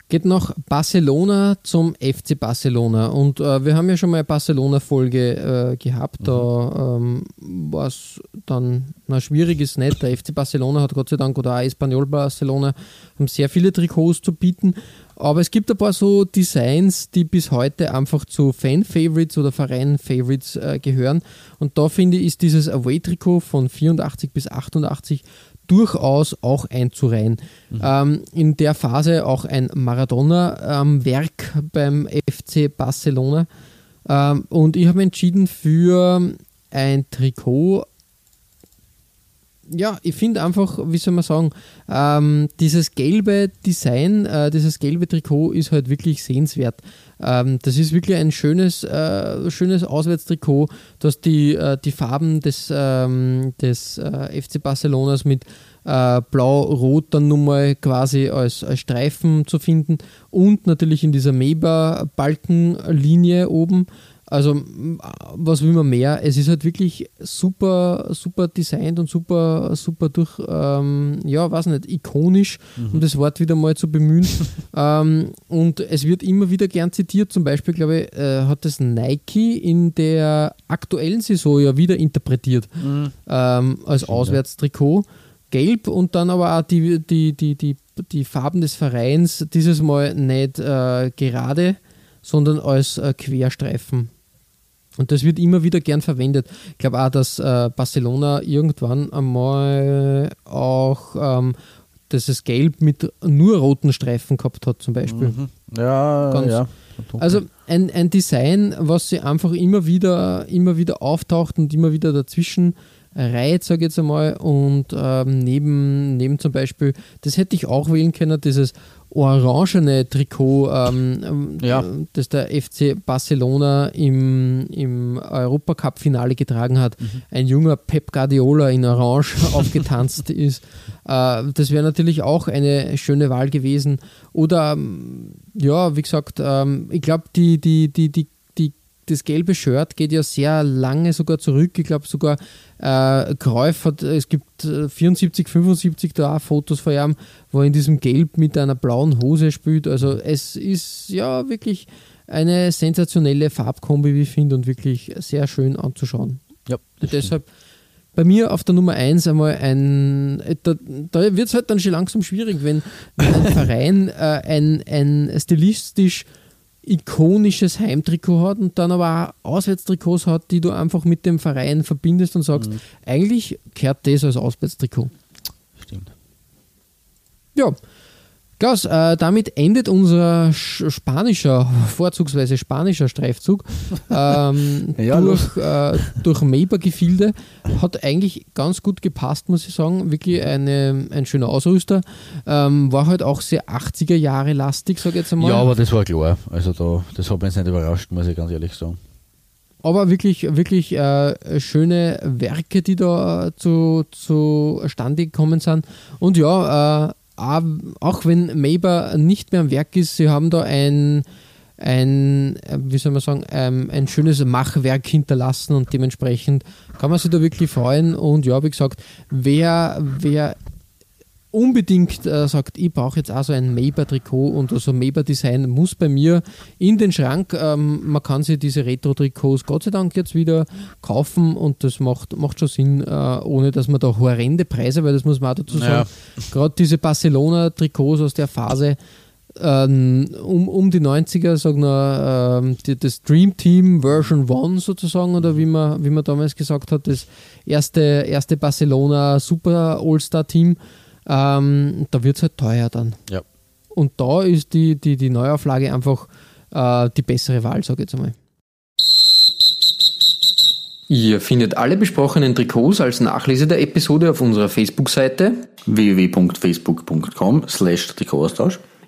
Geht nach Barcelona zum FC Barcelona. Und äh, wir haben ja schon mal eine Barcelona-Folge äh, gehabt. Da ähm, war es dann, na, schwierig ist nicht. Der FC Barcelona hat Gott sei Dank oder auch Espanyol Barcelona haben sehr viele Trikots zu bieten. Aber es gibt ein paar so Designs, die bis heute einfach zu Fan-Favorites oder Verein-Favorites äh, gehören. Und da finde ich, ist dieses Away-Trikot von 84 bis 88 durchaus auch einzureihen. Ähm, in der Phase auch ein Maradona-Werk beim FC Barcelona. Ähm, und ich habe entschieden für ein Trikot. Ja, ich finde einfach, wie soll man sagen, ähm, dieses gelbe Design, äh, dieses gelbe Trikot ist halt wirklich sehenswert. Ähm, das ist wirklich ein schönes, äh, schönes Auswärtstrikot, das die, äh, die Farben des, ähm, des äh, FC Barcelonas mit äh, blau-rot dann nun mal quasi als, als Streifen zu finden und natürlich in dieser Meber-Balkenlinie oben. Also, was will man mehr? Es ist halt wirklich super, super designt und super, super durch, ähm, ja, weiß nicht, ikonisch, um das Wort wieder mal zu bemühen. ähm, und es wird immer wieder gern zitiert. Zum Beispiel, glaube ich, äh, hat das Nike in der aktuellen Saison ja wieder interpretiert ähm, als Auswärtstrikot. Gelb und dann aber auch die, die, die, die, die Farben des Vereins dieses Mal nicht äh, gerade, sondern als äh, Querstreifen. Und das wird immer wieder gern verwendet. Ich glaube auch, dass äh, Barcelona irgendwann einmal auch ähm, dieses Gelb mit nur roten Streifen gehabt hat, zum Beispiel. Mhm. Ja, Ganz- ja. Also ein, ein Design, was sie einfach immer wieder, immer wieder auftaucht und immer wieder dazwischen reiht, sage ich jetzt einmal. Und ähm, neben, neben zum Beispiel, das hätte ich auch wählen können, dieses orangene Trikot, ähm, Ja. das der FC Barcelona im, im Europacup-Finale getragen hat. Ein junger Pep Guardiola in Orange aufgetanzt ist. Äh, das wäre natürlich auch eine schöne Wahl gewesen. Oder ähm, ja, wie gesagt, ähm, ich glaube, die, die, die, die, das gelbe Shirt geht ja sehr lange sogar zurück. Ich glaube sogar, äh, Cruyff hat, es gibt äh, 74, 75 da auch Fotos von ihm, wo er in diesem Gelb mit einer blauen Hose spielt. Also es ist ja wirklich eine sensationelle Farbkombi, wie ich finde, und wirklich sehr schön anzuschauen. ja, Deshalb bei mir auf der Nummer 1 einmal ein, äh, da, da wird es halt dann schon langsam schwierig, wenn, wenn ein Verein äh, ein, ein stilistisch ikonisches Heimtrikot hat und dann aber auch Auswärtstrikots hat, die du einfach mit dem Verein verbindest und sagst, eigentlich kehrt das als Auswärtstrikot. stimmt. Ja, Klaus, äh, damit endet unser sch- spanischer, vorzugsweise spanischer Streifzug ähm, Ja, durch, äh, durch Maber-Gefilde. Hat eigentlich ganz gut gepasst, muss ich sagen. Wirklich eine, ein schöner Ausrüster. Ähm, war halt auch sehr 80er Jahre lastig, sage ich jetzt einmal. Ja, aber das war klar. Also da, das hat mich jetzt nicht überrascht, muss ich ganz ehrlich sagen. Aber wirklich, wirklich äh, schöne Werke, die da zu, zustande gekommen sind. Und ja, äh, auch- wenn Maber nicht mehr am Werk ist, sie haben da ein, ein, wie soll man sagen, ähm, ein schönes Machwerk hinterlassen und dementsprechend kann man sich da wirklich freuen. Und ja, wie gesagt, wer, wer unbedingt äh, sagt, ich brauche jetzt auch so ein Maber-Trikot und so also Maber-Design muss bei mir in den Schrank. Ähm, man kann sich diese Retro-Trikots Gott sei Dank jetzt wieder kaufen und das macht, macht schon Sinn, äh, ohne dass man da horrende Preise, weil das muss man auch dazu sagen, ja. gerade diese Barcelona-Trikots aus der Phase, ähm, um, um die 90er, sagen wir, ähm, die, das Dream Team Version 1 sozusagen, oder wie man, wie man damals gesagt hat, das erste, erste Barcelona Super All-Star-Team ähm, da wird es halt teuer dann. Ja. Und da ist die, die, die Neuauflage einfach äh, die bessere Wahl, sage ich jetzt einmal. Ihr findet alle besprochenen Trikots als Nachlese der Episode auf unserer Facebook-Seite www.facebook.com slash Trikotaustausch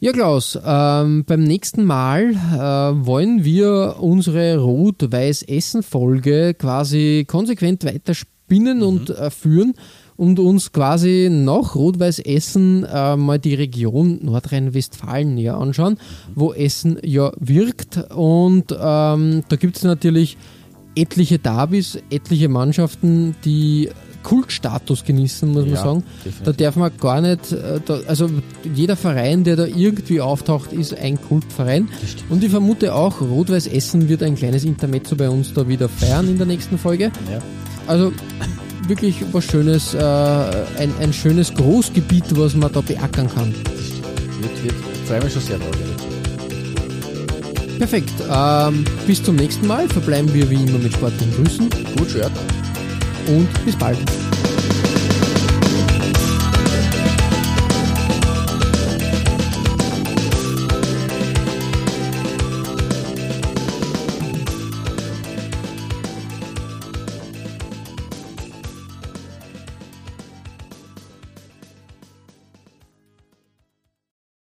Ja, Klaus, ähm, beim nächsten Mal äh, wollen wir unsere Rot-Weiß-Essen-Folge quasi konsequent weiter spinnen mhm. und äh, führen und uns quasi nach Rot-Weiß-Essen äh, mal die Region Nordrhein-Westfalen näher anschauen, wo Essen ja wirkt. Und ähm, da gibt es natürlich etliche Derbys, etliche Mannschaften, die Kultstatus genießen, muss man sagen. Definitiv. Da darf man gar nicht, äh, da, also jeder Verein, der da irgendwie auftaucht, ist ein Kultverein. Und ich vermute auch, Rot-Weiß Essen wird ein kleines Intermezzo bei uns da wieder feiern in der nächsten Folge. Ja. Also wirklich was Schönes, äh, ein, ein schönes Großgebiet, was man da beackern kann. Wird, wird, freue mich schon sehr drauf. Perfekt. Ähm, bis zum nächsten Mal. Verbleiben wir wie immer mit sportlichen Grüßen. Gut, Shirt und bis bald.